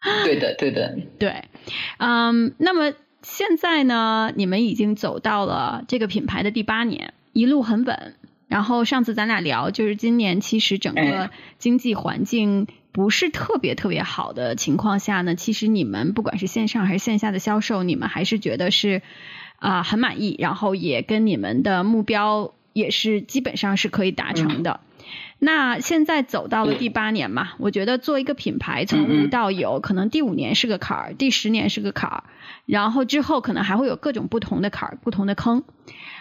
对的，对的，对，嗯，那么现在呢，你们已经走到了这个品牌的第八年，一路很稳。然后上次咱俩聊，就是今年其实整个经济环境不是特别特别好的情况下呢，其实你们不管是线上还是线下的销售，你们还是觉得是啊很满意，然后也跟你们的目标也是基本上是可以达成的。那现在走到了第八年嘛，我觉得做一个品牌从无到有，可能第五年是个坎儿，第十年是个坎儿，然后之后可能还会有各种不同的坎儿、不同的坑。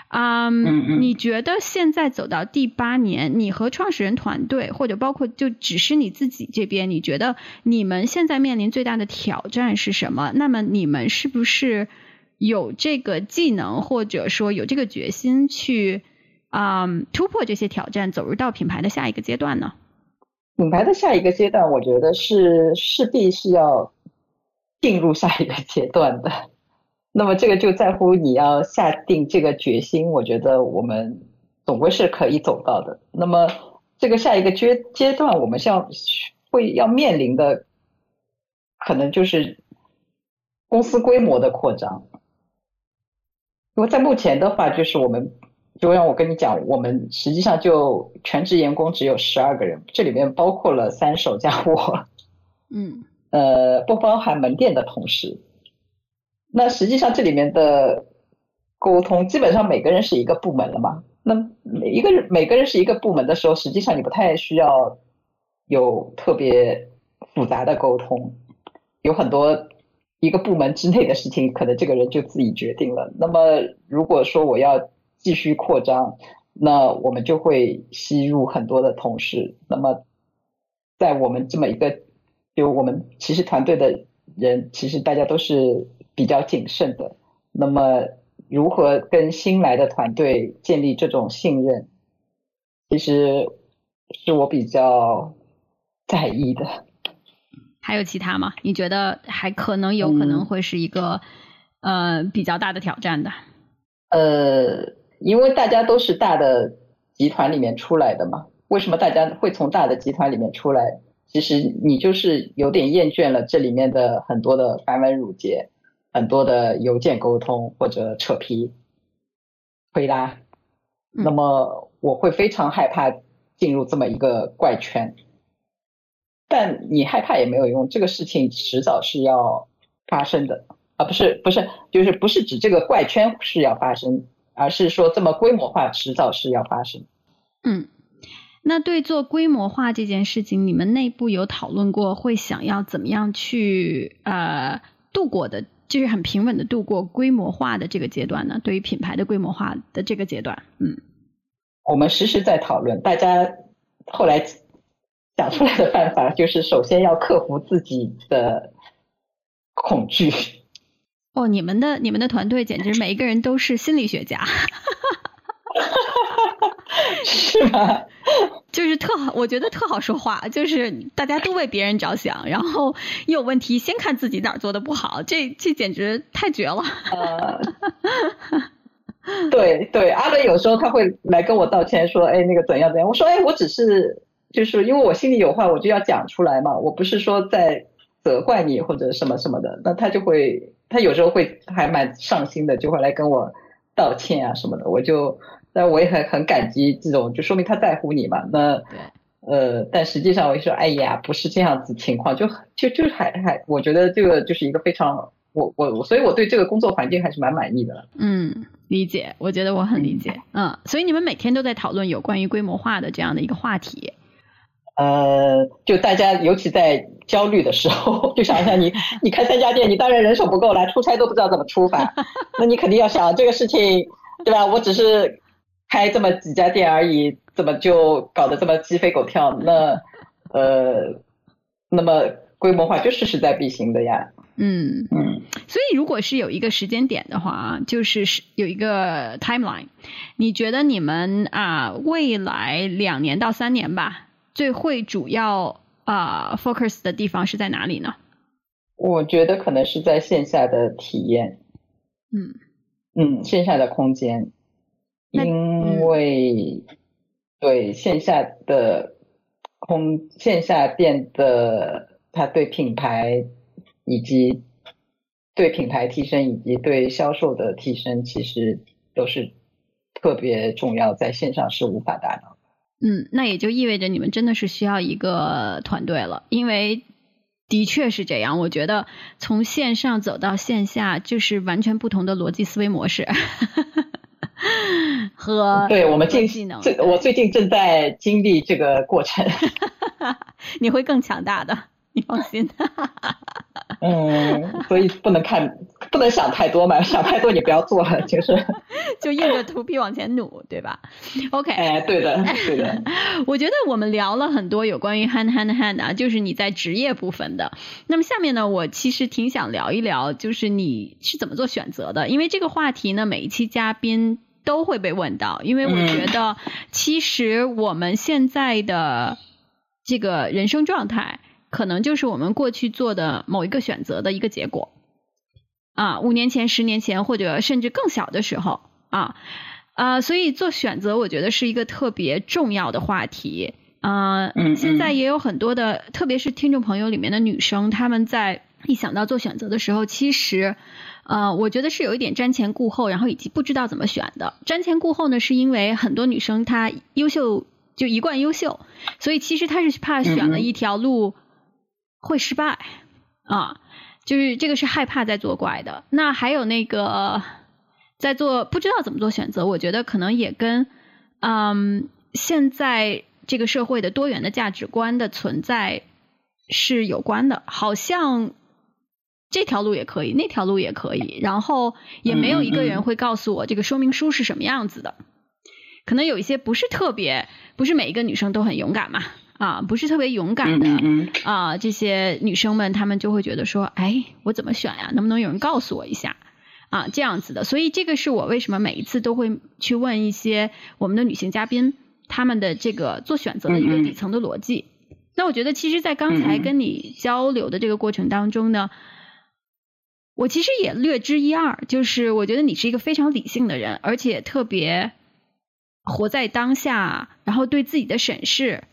嗯，你觉得现在走到第八年，你和创始人团队，或者包括就只是你自己这边，你觉得你们现在面临最大的挑战是什么？那么你们是不是有这个技能，或者说有这个决心去啊突破这些挑战，走入到品牌的下一个阶段呢？品牌的下一个阶段，我觉得是势必是要进入下一个阶段的。那么这个就在乎你要下定这个决心，我觉得我们总归是可以走到的。那么这个下一个阶阶段，我们像会要面临的，可能就是公司规模的扩张。因为在目前的话，就是我们就让我跟你讲，我们实际上就全职员工只有十二个人，这里面包括了三手加我，嗯，呃，不包含门店的同事。那实际上这里面的沟通，基本上每个人是一个部门了嘛。那每一个人每个人是一个部门的时候，实际上你不太需要有特别复杂的沟通，有很多一个部门之内的事情，可能这个人就自己决定了。那么如果说我要继续扩张，那我们就会吸入很多的同事。那么在我们这么一个，就我们其实团队的人，其实大家都是。比较谨慎的，那么如何跟新来的团队建立这种信任，其实是我比较在意的。还有其他吗？你觉得还可能有可能会是一个呃比较大的挑战的？呃，因为大家都是大的集团里面出来的嘛，为什么大家会从大的集团里面出来？其实你就是有点厌倦了这里面的很多的繁文缛节。很多的邮件沟通或者扯皮、推拉，那么我会非常害怕进入这么一个怪圈。但你害怕也没有用，这个事情迟早是要发生的啊！不是不是，就是不是指这个怪圈是要发生，而是说这么规模化迟早是要发生。嗯，那对做规模化这件事情，你们内部有讨论过会想要怎么样去呃度过的？就是很平稳的度过规模化的这个阶段呢。对于品牌的规模化的这个阶段，嗯，我们实时在讨论。大家后来想出来的办法就是，首先要克服自己的恐惧。哦，你们的你们的团队简直每一个人都是心理学家。是吧？就是特好，我觉得特好说话，就是大家都为别人着想，然后一有问题先看自己哪儿做的不好，这这简直太绝了。呃，对对，阿伦有时候他会来跟我道歉，说哎那个怎样怎样，我说哎我只是就是因为我心里有话我就要讲出来嘛，我不是说在责怪你或者什么什么的，那他就会他有时候会还蛮上心的，就会来跟我道歉啊什么的，我就。但我也很很感激这种，就说明他在乎你嘛。那呃，但实际上我说，哎呀，不是这样子情况，就就就还还，我觉得这个就是一个非常，我我所以我对这个工作环境还是蛮满意的。嗯，理解，我觉得我很理解。嗯，所以你们每天都在讨论有关于规模化的这样的一个话题。呃，就大家尤其在焦虑的时候，就想一下你，你开三家店，你当然人手不够了，出差都不知道怎么出法，那你肯定要想这个事情，对吧？我只是。开这么几家店而已，怎么就搞得这么鸡飞狗跳？那呃，那么规模化就是势在必行的呀。嗯嗯，所以如果是有一个时间点的话，就是是有一个 timeline，你觉得你们啊未来两年到三年吧，最会主要啊 focus 的地方是在哪里呢？我觉得可能是在线下的体验。嗯嗯，线下的空间。因为对线下的空线下店的，它对品牌以及对品牌提升以及对销售的提升，其实都是特别重要，在线上是无法达到。嗯，那也就意味着你们真的是需要一个团队了，因为的确是这样。我觉得从线上走到线下，就是完全不同的逻辑思维模式。和对我们近最我最近正在经历这个过程，你会更强大的，你放心。嗯，所以不能看，不能想太多嘛，想太多你不要做了，就是 就硬着头皮往前努，对吧？OK，哎，对的，对的。我觉得我们聊了很多有关于 hand hand hand 啊，就是你在职业部分的。那么下面呢，我其实挺想聊一聊，就是你是怎么做选择的，因为这个话题呢，每一期嘉宾。都会被问到，因为我觉得其实我们现在的这个人生状态，可能就是我们过去做的某一个选择的一个结果。啊，五年前、十年前，或者甚至更小的时候，啊啊，所以做选择，我觉得是一个特别重要的话题。啊，现在也有很多的，特别是听众朋友里面的女生，她们在一想到做选择的时候，其实。呃，我觉得是有一点瞻前顾后，然后以及不知道怎么选的。瞻前顾后呢，是因为很多女生她优秀就一贯优秀，所以其实她是怕选了一条路会失败啊，就是这个是害怕在作怪的。那还有那个在做不知道怎么做选择，我觉得可能也跟嗯现在这个社会的多元的价值观的存在是有关的，好像。这条路也可以，那条路也可以，然后也没有一个人会告诉我这个说明书是什么样子的。可能有一些不是特别，不是每一个女生都很勇敢嘛，啊，不是特别勇敢的啊，这些女生们她们就会觉得说，哎，我怎么选呀？能不能有人告诉我一下啊？这样子的，所以这个是我为什么每一次都会去问一些我们的女性嘉宾，他们的这个做选择的一个底层的逻辑。那我觉得，其实，在刚才跟你交流的这个过程当中呢。我其实也略知一二，就是我觉得你是一个非常理性的人，而且特别活在当下，然后对自己的审视，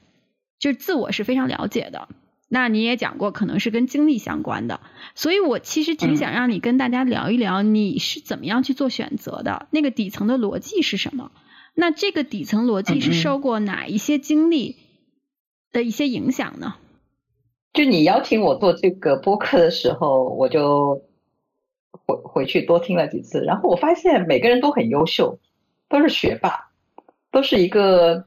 就是自我是非常了解的。那你也讲过，可能是跟经历相关的，所以我其实挺想让你跟大家聊一聊，你是怎么样去做选择的，那个底层的逻辑是什么？那这个底层逻辑是受过哪一些经历的一些影响呢？就你邀请我做这个播客的时候，我就。回回去多听了几次，然后我发现每个人都很优秀，都是学霸，都是一个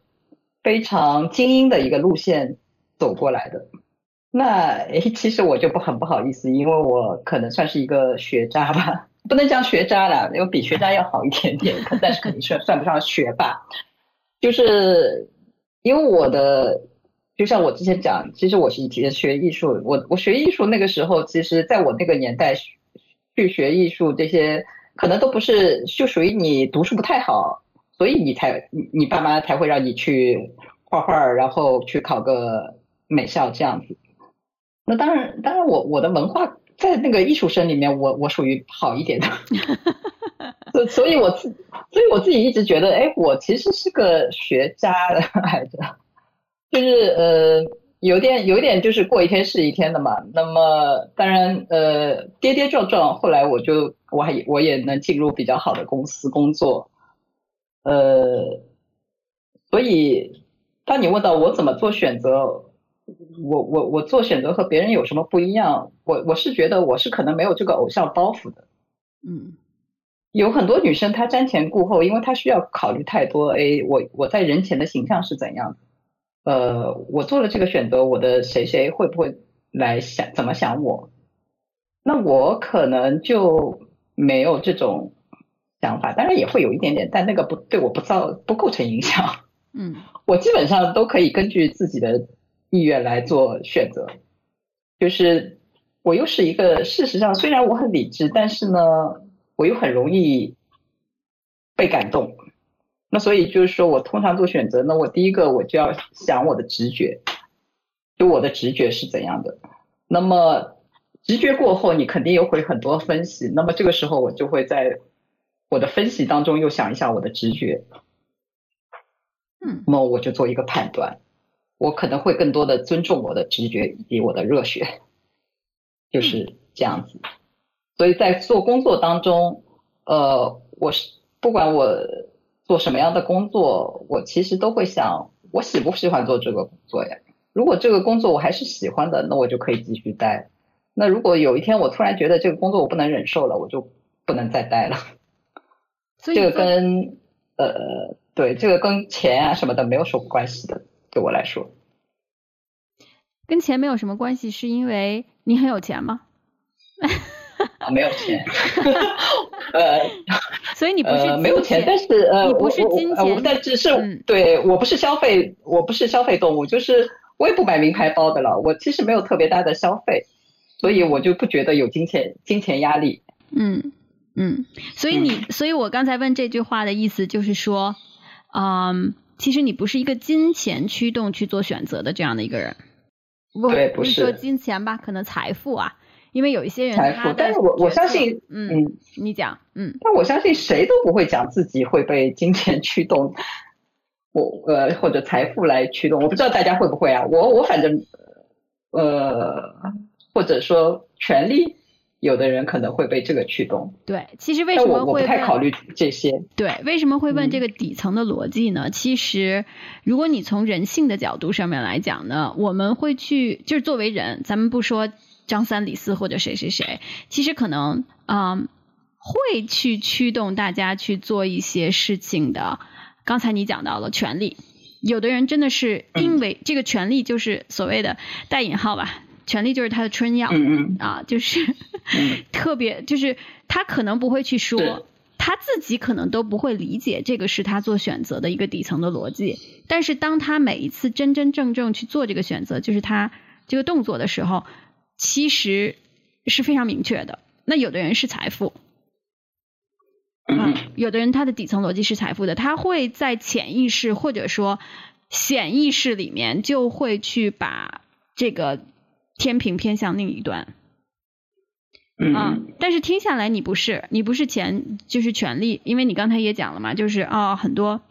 非常精英的一个路线走过来的。那诶，其实我就不很不好意思，因为我可能算是一个学渣吧，不能叫学渣了，因为比学渣要好一点点，但是肯定算算不上学霸。就是因为我的，就像我之前讲，其实我是以前学艺术，我我学艺术那个时候，其实在我那个年代。去学艺术这些可能都不是，就属于你读书不太好，所以你才你你爸妈才会让你去画画，然后去考个美校这样子。那当然，当然我我的文化在那个艺术生里面，我我属于好一点的，所所以我自所以我自己一直觉得，哎，我其实是个学渣的孩子，就是呃。有点有点就是过一天是一天的嘛，那么当然呃跌跌撞撞，后来我就我还我也能进入比较好的公司工作，呃，所以当你问到我怎么做选择，我我我做选择和别人有什么不一样？我我是觉得我是可能没有这个偶像包袱的，嗯，有很多女生她瞻前顾后，因为她需要考虑太多，哎，我我在人前的形象是怎样的？呃，我做了这个选择，我的谁谁会不会来想怎么想我？那我可能就没有这种想法，当然也会有一点点，但那个不对我不造不构成影响。嗯，我基本上都可以根据自己的意愿来做选择。就是我又是一个，事实上虽然我很理智，但是呢，我又很容易被感动。那所以就是说我通常做选择，那我第一个我就要想我的直觉，就我的直觉是怎样的。那么直觉过后，你肯定又会很多分析。那么这个时候我就会在我的分析当中又想一下我的直觉。嗯，那么我就做一个判断，我可能会更多的尊重我的直觉以及我的热血，就是这样子。所以在做工作当中，呃，我是不管我做什么样的工作，我其实都会想，我喜不喜欢做这个工作呀？如果这个工作我还是喜欢的，那我就可以继续待。那如果有一天我突然觉得这个工作我不能忍受了，我就不能再待了。所以这个跟呃，对，这个跟钱啊什么的没有什么关系的，对我来说。跟钱没有什么关系，是因为你很有钱吗？啊，没有钱，呃，所以你不是呃没有钱，但是呃，你不是我金钱但只是、嗯对我不是消费，我不是消费动物，就是我也不买名牌包的了，我其实没有特别大的消费，所以我就不觉得有金钱金钱压力。嗯嗯，所以你，所以我刚才问这句话的意思就是说，嗯，其实你不是一个金钱驱动去做选择的这样的一个人，不对不不是。说金钱吧，可能财富啊，因为有一些人财富他但是我我相信嗯，嗯，你讲，嗯。但我相信谁都不会讲自己会被金钱驱动，我呃或者财富来驱动，我不知道大家会不会啊？我我反正呃或者说权力，有的人可能会被这个驱动，对，其实为什么会问不太考虑这些。对，为什么会问嗯这个底层的逻辑呢？其实，如果你从人性的角度上面来讲呢，我们会去，就是作为人，咱们不说张三李四或者谁谁谁，其实可能，嗯，会去驱动大家去做一些事情的。刚才你讲到了权利，有的人真的是因为这个权利，就是所谓的带引号吧，权力就是他的春药。嗯嗯啊，就是、嗯 特别，就是他可能不会去说，他自己可能都不会理解这个是他做选择的一个底层的逻辑。但是当他每一次真真正正去做这个选择，就是他这个动作的时候，其实是非常明确的。那有的人是财富，嗯啊，有的人他的底层逻辑是财富的，他会在潜意识或者说显意识里面就会去把这个天平偏向另一端。嗯啊嗯，但是听下来你不是，你不是钱就是权利，因为你刚才也讲了嘛，就是啊、很多，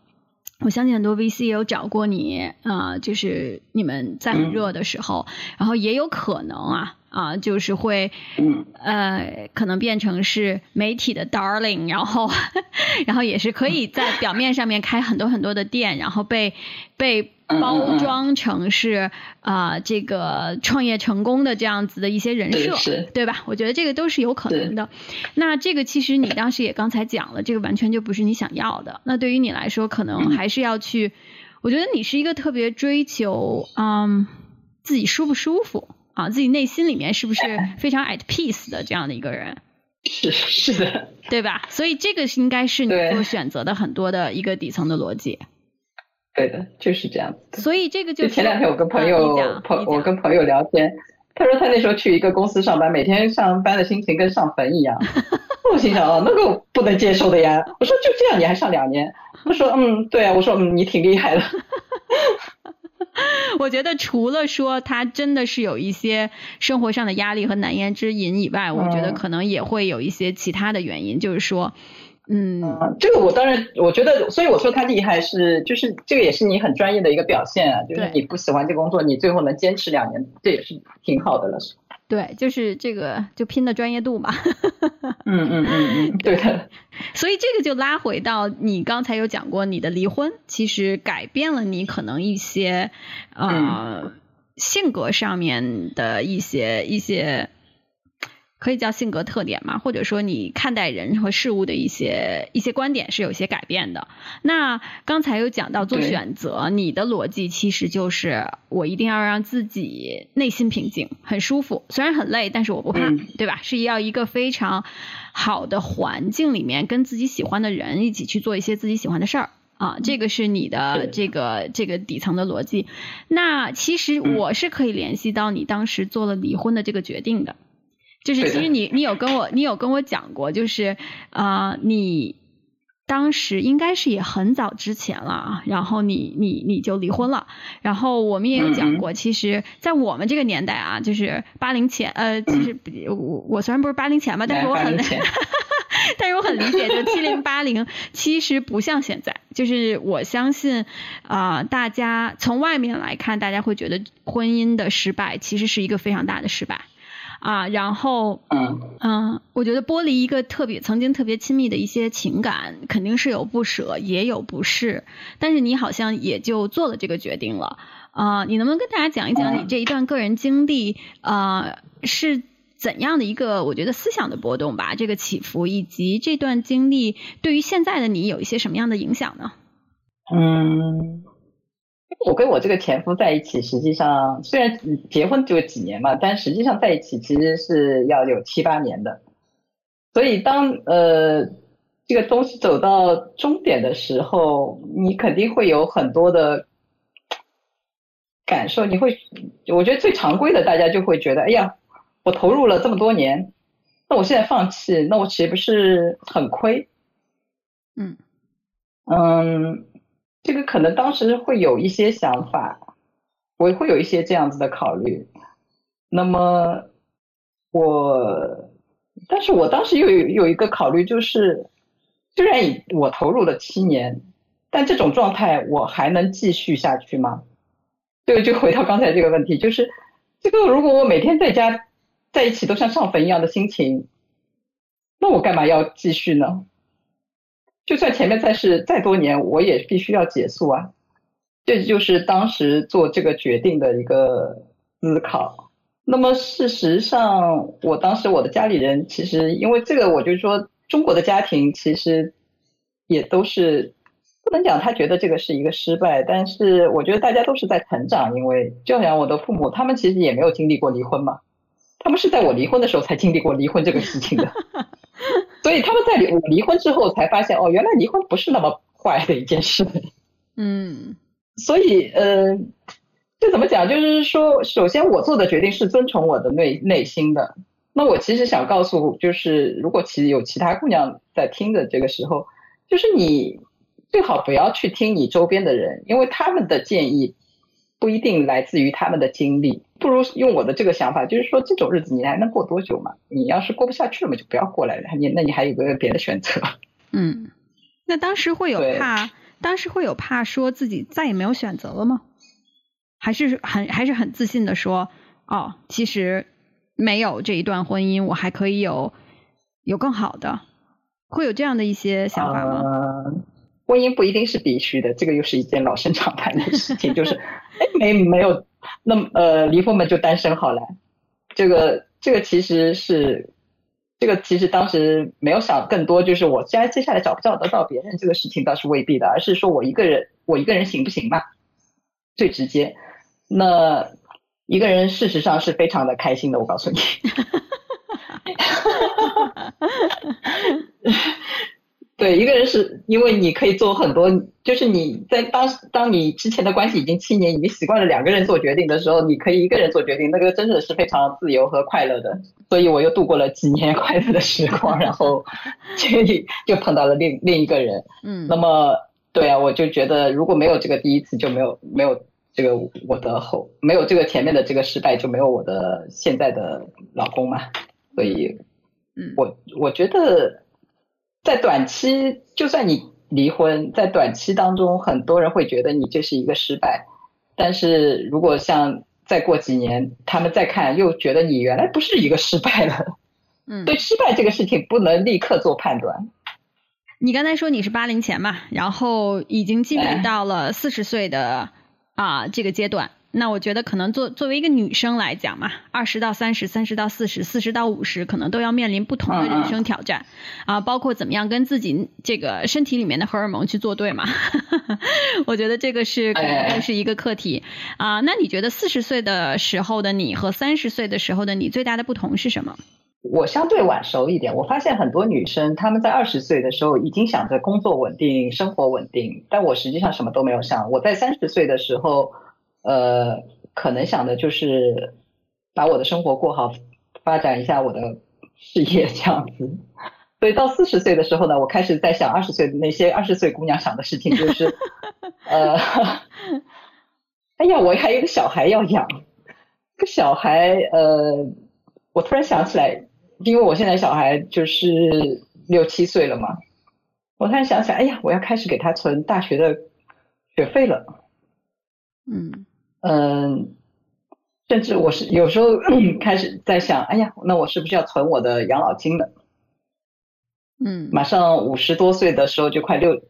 我相信很多 VC 也有找过你啊、就是你们在很热的时候，然后也有可能啊啊、就是会嗯呃，可能变成是媒体的 darling，然后 然后也是可以在表面上面开很多很多的店，然后被被嗯包装成是啊、这个创业成功的这样子的一些人设，对吧？我觉得这个都是有可能的。那这个其实你当时也刚才讲了，这个完全就不是你想要的。那对于你来说，可能嗯还是要去，我觉得你是一个特别追求嗯自己舒不舒服啊，自己内心里面是不是 非常 at peace 的这样的一个人，是是的，对吧？所以这个是应该是你做选择的很多的一个底层的逻辑。对的，就是这样子。所以这个就前两天我跟朋啊友朋我跟朋友聊天，他说他那时候去一个公司上班，每天上班的心情跟上坟一样。我心想哦，那个不能接受的呀。我说就这样你还上两年？他说嗯，对啊。我说嗯，你挺厉害的。我觉得除了说他真的是有一些生活上的压力和难言之隐以外，我觉得嗯可能也会有一些其他的原因，就是说，嗯，嗯，这个我当然我觉得，所以我说他厉害是就是这个也是你很专业的一个表现啊。就是你不喜欢这工作，你最后能坚持两年，这也是挺好的了。对，就是这个就拼的专业度嘛。嗯嗯嗯嗯，对的。所以这个就拉回到你刚才有讲过，你的离婚其实改变了你可能一些呃、性格上面的一些一些。可以叫性格特点嘛，或者说你看待人和事物的一些一些观点是有些改变的。那刚才有讲到做选择，你的逻辑其实就是我一定要让自己内心平静，很舒服，虽然很累，但是我不怕，嗯对吧？是要一个非常好的环境里面，跟自己喜欢的人一起去做一些自己喜欢的事儿。啊，这个是你的这个这个底层的逻辑。那其实嗯我是可以联系到你当时做了离婚的这个决定的。就是其实你你有跟我你有跟我讲过，就是啊、呃你当时应该是也很早之前了啊，然后你你你就离婚了，然后我们也有讲嗯过，其实，在我们这个年代啊，就是八零前，呃，其实我我虽然不是八零前吧，但是我很 但是我很理解，就七零八零其实不像现在，就是我相信啊、大家从外面来看，大家会觉得婚姻的失败其实是一个非常大的失败啊，然后嗯。嗯，我觉得剥离一个特别曾经特别亲密的一些情感，肯定是有不舍，也有不适，但是你好像也就做了这个决定了。啊、你能不能跟大家讲一讲你这一段个人经历啊、是怎样的一个我觉得思想的波动吧，这个起伏，以及这段经历对于现在的你有一些什么样的影响呢？嗯，我跟我这个前夫在一起，实际上虽然结婚就几年嘛，但实际上在一起其实是要有七八年的。所以当呃这个东西走到终点的时候，你肯定会有很多的感受。你会，我觉得最常规的，大家就会觉得，哎呀，我投入了这么多年，那我现在放弃，那我岂不是很亏？嗯嗯，这个可能当时会有一些想法，我会有一些这样子的考虑。那么我，但是我当时又有有一个考虑，就是虽然我投入了七年，但这种状态我还能继续下去吗？这个就回到刚才这个问题，就是这个如果我每天在家在一起都像上坟一样的心情，那我干嘛要继续呢？就算前面再是再多年，我也必须要结束啊。这就是当时做这个决定的一个思考。那么事实上，我当时我的家里人其实因为这个，我就说中国的家庭其实也都是不能讲他觉得这个是一个失败，但是我觉得大家都是在成长，因为就像我的父母，他们其实也没有经历过离婚嘛，他们是在我离婚的时候才经历过离婚这个事情的。所以他们在离我离婚之后才发现，哦，原来离婚不是那么坏的一件事。嗯 所以，呃，这怎么讲？就是说，首先我做的决定是遵从我的内内心的。那我其实想告诉，就是如果其有其他姑娘在听的这个时候，就是你最好不要去听你周边的人，因为他们的建议不一定来自于他们的经历。不如用我的这个想法，就是说这种日子你还能过多久嘛？你要是过不下去了嘛，就不要过来了。你那你还有个别的选择。嗯，那当时会有怕，当时会有怕说自己再也没有选择了吗？还是很还是很自信的说，哦，其实没有这一段婚姻，我还可以有有更好的，会有这样的一些想法吗？呃，婚姻不一定是必须的，这个又是一件老生常谈的事情，就是哎没没有，那么呃离婚嘛就单身好了，这个这个其实是这个其实当时没有想更多，就是我接接下来找不找得到别人这个事情倒是未必的，而是说我一个人我一个人行不行嘛，最直接。那一个人事实上是非常的开心的，我告诉你。对，一个人是因为你可以做很多，就是你在当当你之前的关系已经七年，已经习惯了两个人做决定的时候，你可以一个人做决定，那个真的是非常自由和快乐的。所以我又度过了几年快乐的时光，然后 就就碰到了另另一个人。嗯那么对啊，我就觉得如果没有这个第一次，就没有没有这个我的后，没有这个前面的这个失败，就没有我的现在的老公嘛。所以嗯我我觉得在短期，就算你离婚，在短期当中，很多人会觉得你这是一个失败，但是如果像再过几年，他们再看，又觉得你原来不是一个失败了。嗯，对失败这个事情不能立刻做判断。你刚才说你是八零前嘛，然后已经进入哎到了四十岁的啊这个阶段。那我觉得可能作作为一个女生来讲嘛，二十到三十，三十到四十，四十到五十，可能都要面临不同的人生挑战啊，包括怎么样跟自己这个身体里面的荷尔蒙去作对嘛。我觉得这个是可能会是一个课题啊。那你觉得四十岁的时候的你和三十岁的时候的你最大的不同是什么？我相对晚熟一点，我发现很多女生她们在二十岁的时候已经想着工作稳定、生活稳定，但我实际上什么都没有想。我在三十岁的时候，呃，可能想的就是把我的生活过好，发展一下我的事业这样子。所以到四十岁的时候呢，我开始在想二十岁的那些二十岁姑娘想的事情，就是，呃，哎呀，我还有个小孩要养，这个小孩，呃，我突然想起来，因为我现在小孩就是六七岁了嘛，我突然想起来，哎呀，我要开始给他存大学的学费了。嗯嗯，甚至我是有时候 开始在想，哎呀，那我是不是要存我的养老金了？嗯马上五十多岁的时候就快六，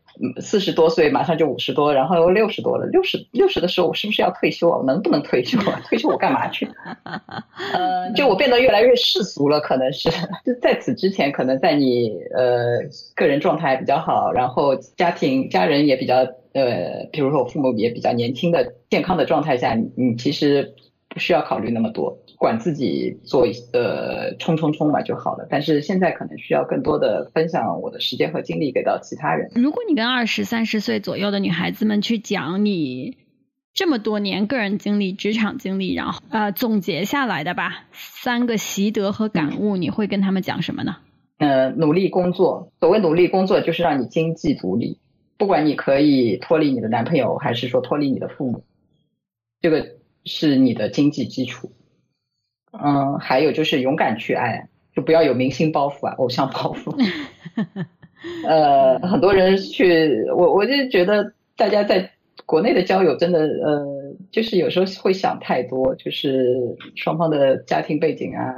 四十多岁马上就五十多，然后又六十多了。六十六十的时候，我是不是要退休啊？我能不能退休啊？退休我干嘛去？呃，就我变得越来越世俗了，可能是。就在此之前，可能在你呃个人状态比较好，然后家庭家人也比较呃，比如说我父母也比较年轻的健康的状态下，你你其实不需要考虑那么多。管自己做呃冲冲冲嘛就好了，但是现在可能需要更多的分享我的时间和精力给到其他人。如果你跟二十三十岁左右的女孩子们去讲你这么多年个人经历、职场经历，然后呃总结下来的吧，三个习得和感悟，你会跟他们讲什么呢？呃，努力工作。所谓努力工作，就是让你经济独立，不管你可以脱离你的男朋友，还是说脱离你的父母，这个是你的经济基础。嗯，还有就是勇敢去爱，就不要有明星包袱啊，偶像包袱。呃，很多人去，我我就觉得大家在国内的交友真的，呃，就是有时候会想太多，就是双方的家庭背景啊，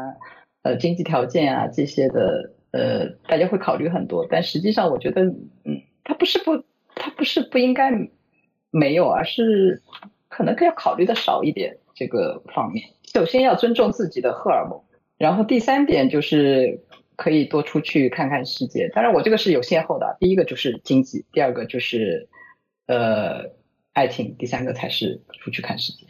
呃，经济条件啊这些的，呃，大家会考虑很多。但实际上，我觉得，嗯，他不是不，他不是不应该没有，而是可能更要考虑的少一点这个方面。首先要尊重自己的荷尔蒙，然后第三点就是可以多出去看看世界。当然，我这个是有先后的，第一个就是经济，第二个就是呃爱情，第三个才是出去看世界。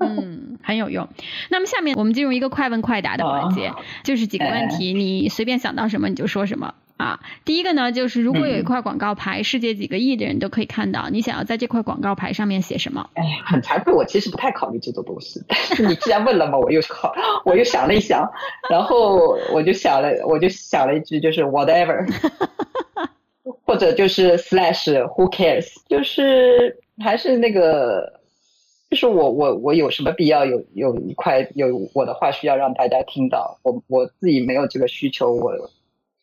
嗯，很有用。那么下面我们进入一个快问快答的环节，就是几个问题，你随便想到什么你就说什么。啊，第一个呢，就是如果有一块广告牌，世界几个亿的人都可以看到，你想要在这块广告牌上面写什么？哎呀，很惭愧，我其实不太考虑这种东西。但是你既然问了嘛，我又考，我又想了一想，然后我就想了，我就想了一句，就是 whatever，或者就是 slash who cares，就是还是那个，就是我我我有什么必要有有一块有我的话需要让大家听到？我我自己没有这个需求，我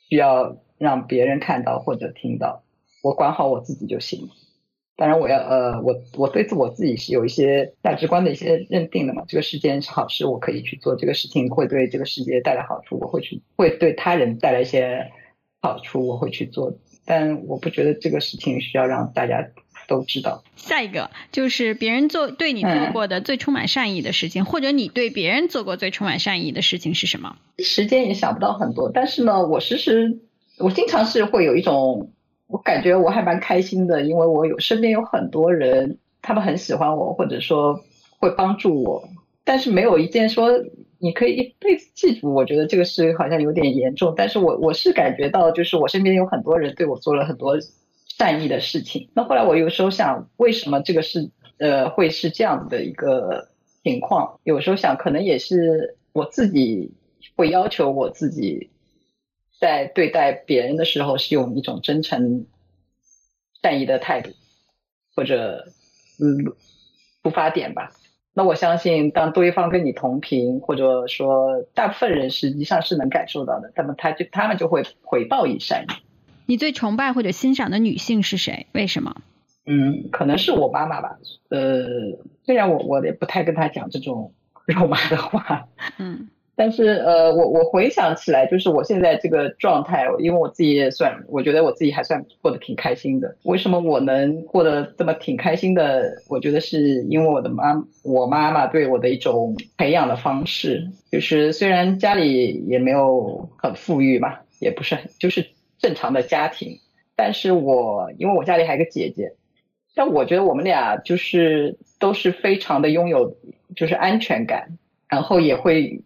需要。让别人看到或者听到，我管好我自己就行。当然，我要呃，我我对自我自己是有一些价值观的一些认定的嘛。这个世界是好事，我可以去做；这个事情会对这个世界带来好处，我会去；会对他人带来一些好处，我会去做。但我不觉得这个事情需要让大家都知道。下一个就是别人做对你做过的最充满善意的事情，或者你对别人做过最充满善意的事情是什么？时间也想不到很多，但是呢，我时时。我经常是会有一种，我感觉我还蛮开心的，因为我有身边有很多人，他们很喜欢我，或者说会帮助我，但是没有一件说你可以一辈子记住。我觉得这个是好像有点严重，但是我我是感觉到，就是我身边有很多人对我做了很多善意的事情。那后来我有时候想，为什么这个是呃会是这样的一个情况？有时候想，可能也是我自己会要求我自己。在对待别人的时候，是用一种真诚、善意的态度，或者嗯出发点吧。那我相信，当对方跟你同频，或者说大部分人实际上是能感受到的，那么他就他们就会回报以善意。你最崇拜或者欣赏的女性是谁？为什么？嗯，可能是我妈妈吧。呃，虽然我我也不太跟她讲这种肉麻的话。嗯。但是呃，我我回想起来，就是我现在这个状态，因为我自己也算，我觉得我自己还算过得挺开心的。为什么我能过得这么挺开心的？我觉得是因为我的妈，我妈妈对我的一种培养的方式，就是虽然家里也没有很富裕嘛，也不是很就是正常的家庭，但是我因为我家里还有个姐姐，但我觉得我们俩就是都是非常的拥有就是安全感，然后也会。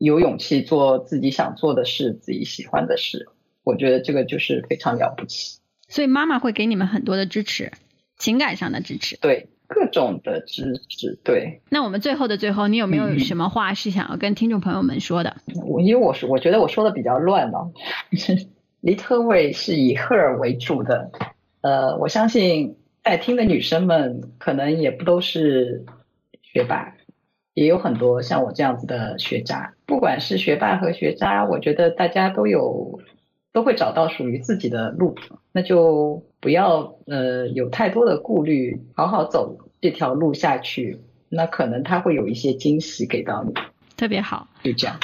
有勇气做自己想做的事，自己喜欢的事，我觉得这个就是非常了不起。所以妈妈会给你们很多的支持，情感上的支持，对各种的支持，对。那我们最后的最后，你有没有什么话是想要跟听众朋友们说的？我因为我是我觉得我说的比较乱了，离特位是以赫尔为主的，呃，我相信在听的女生们可能也不都是学霸。也有很多像我这样子的学渣，不管是学霸和学渣，我觉得大家都有都会找到属于自己的路，那就不要呃有太多的顾虑，好好走这条路下去，那可能他会有一些惊喜给到你。特别好，就这样。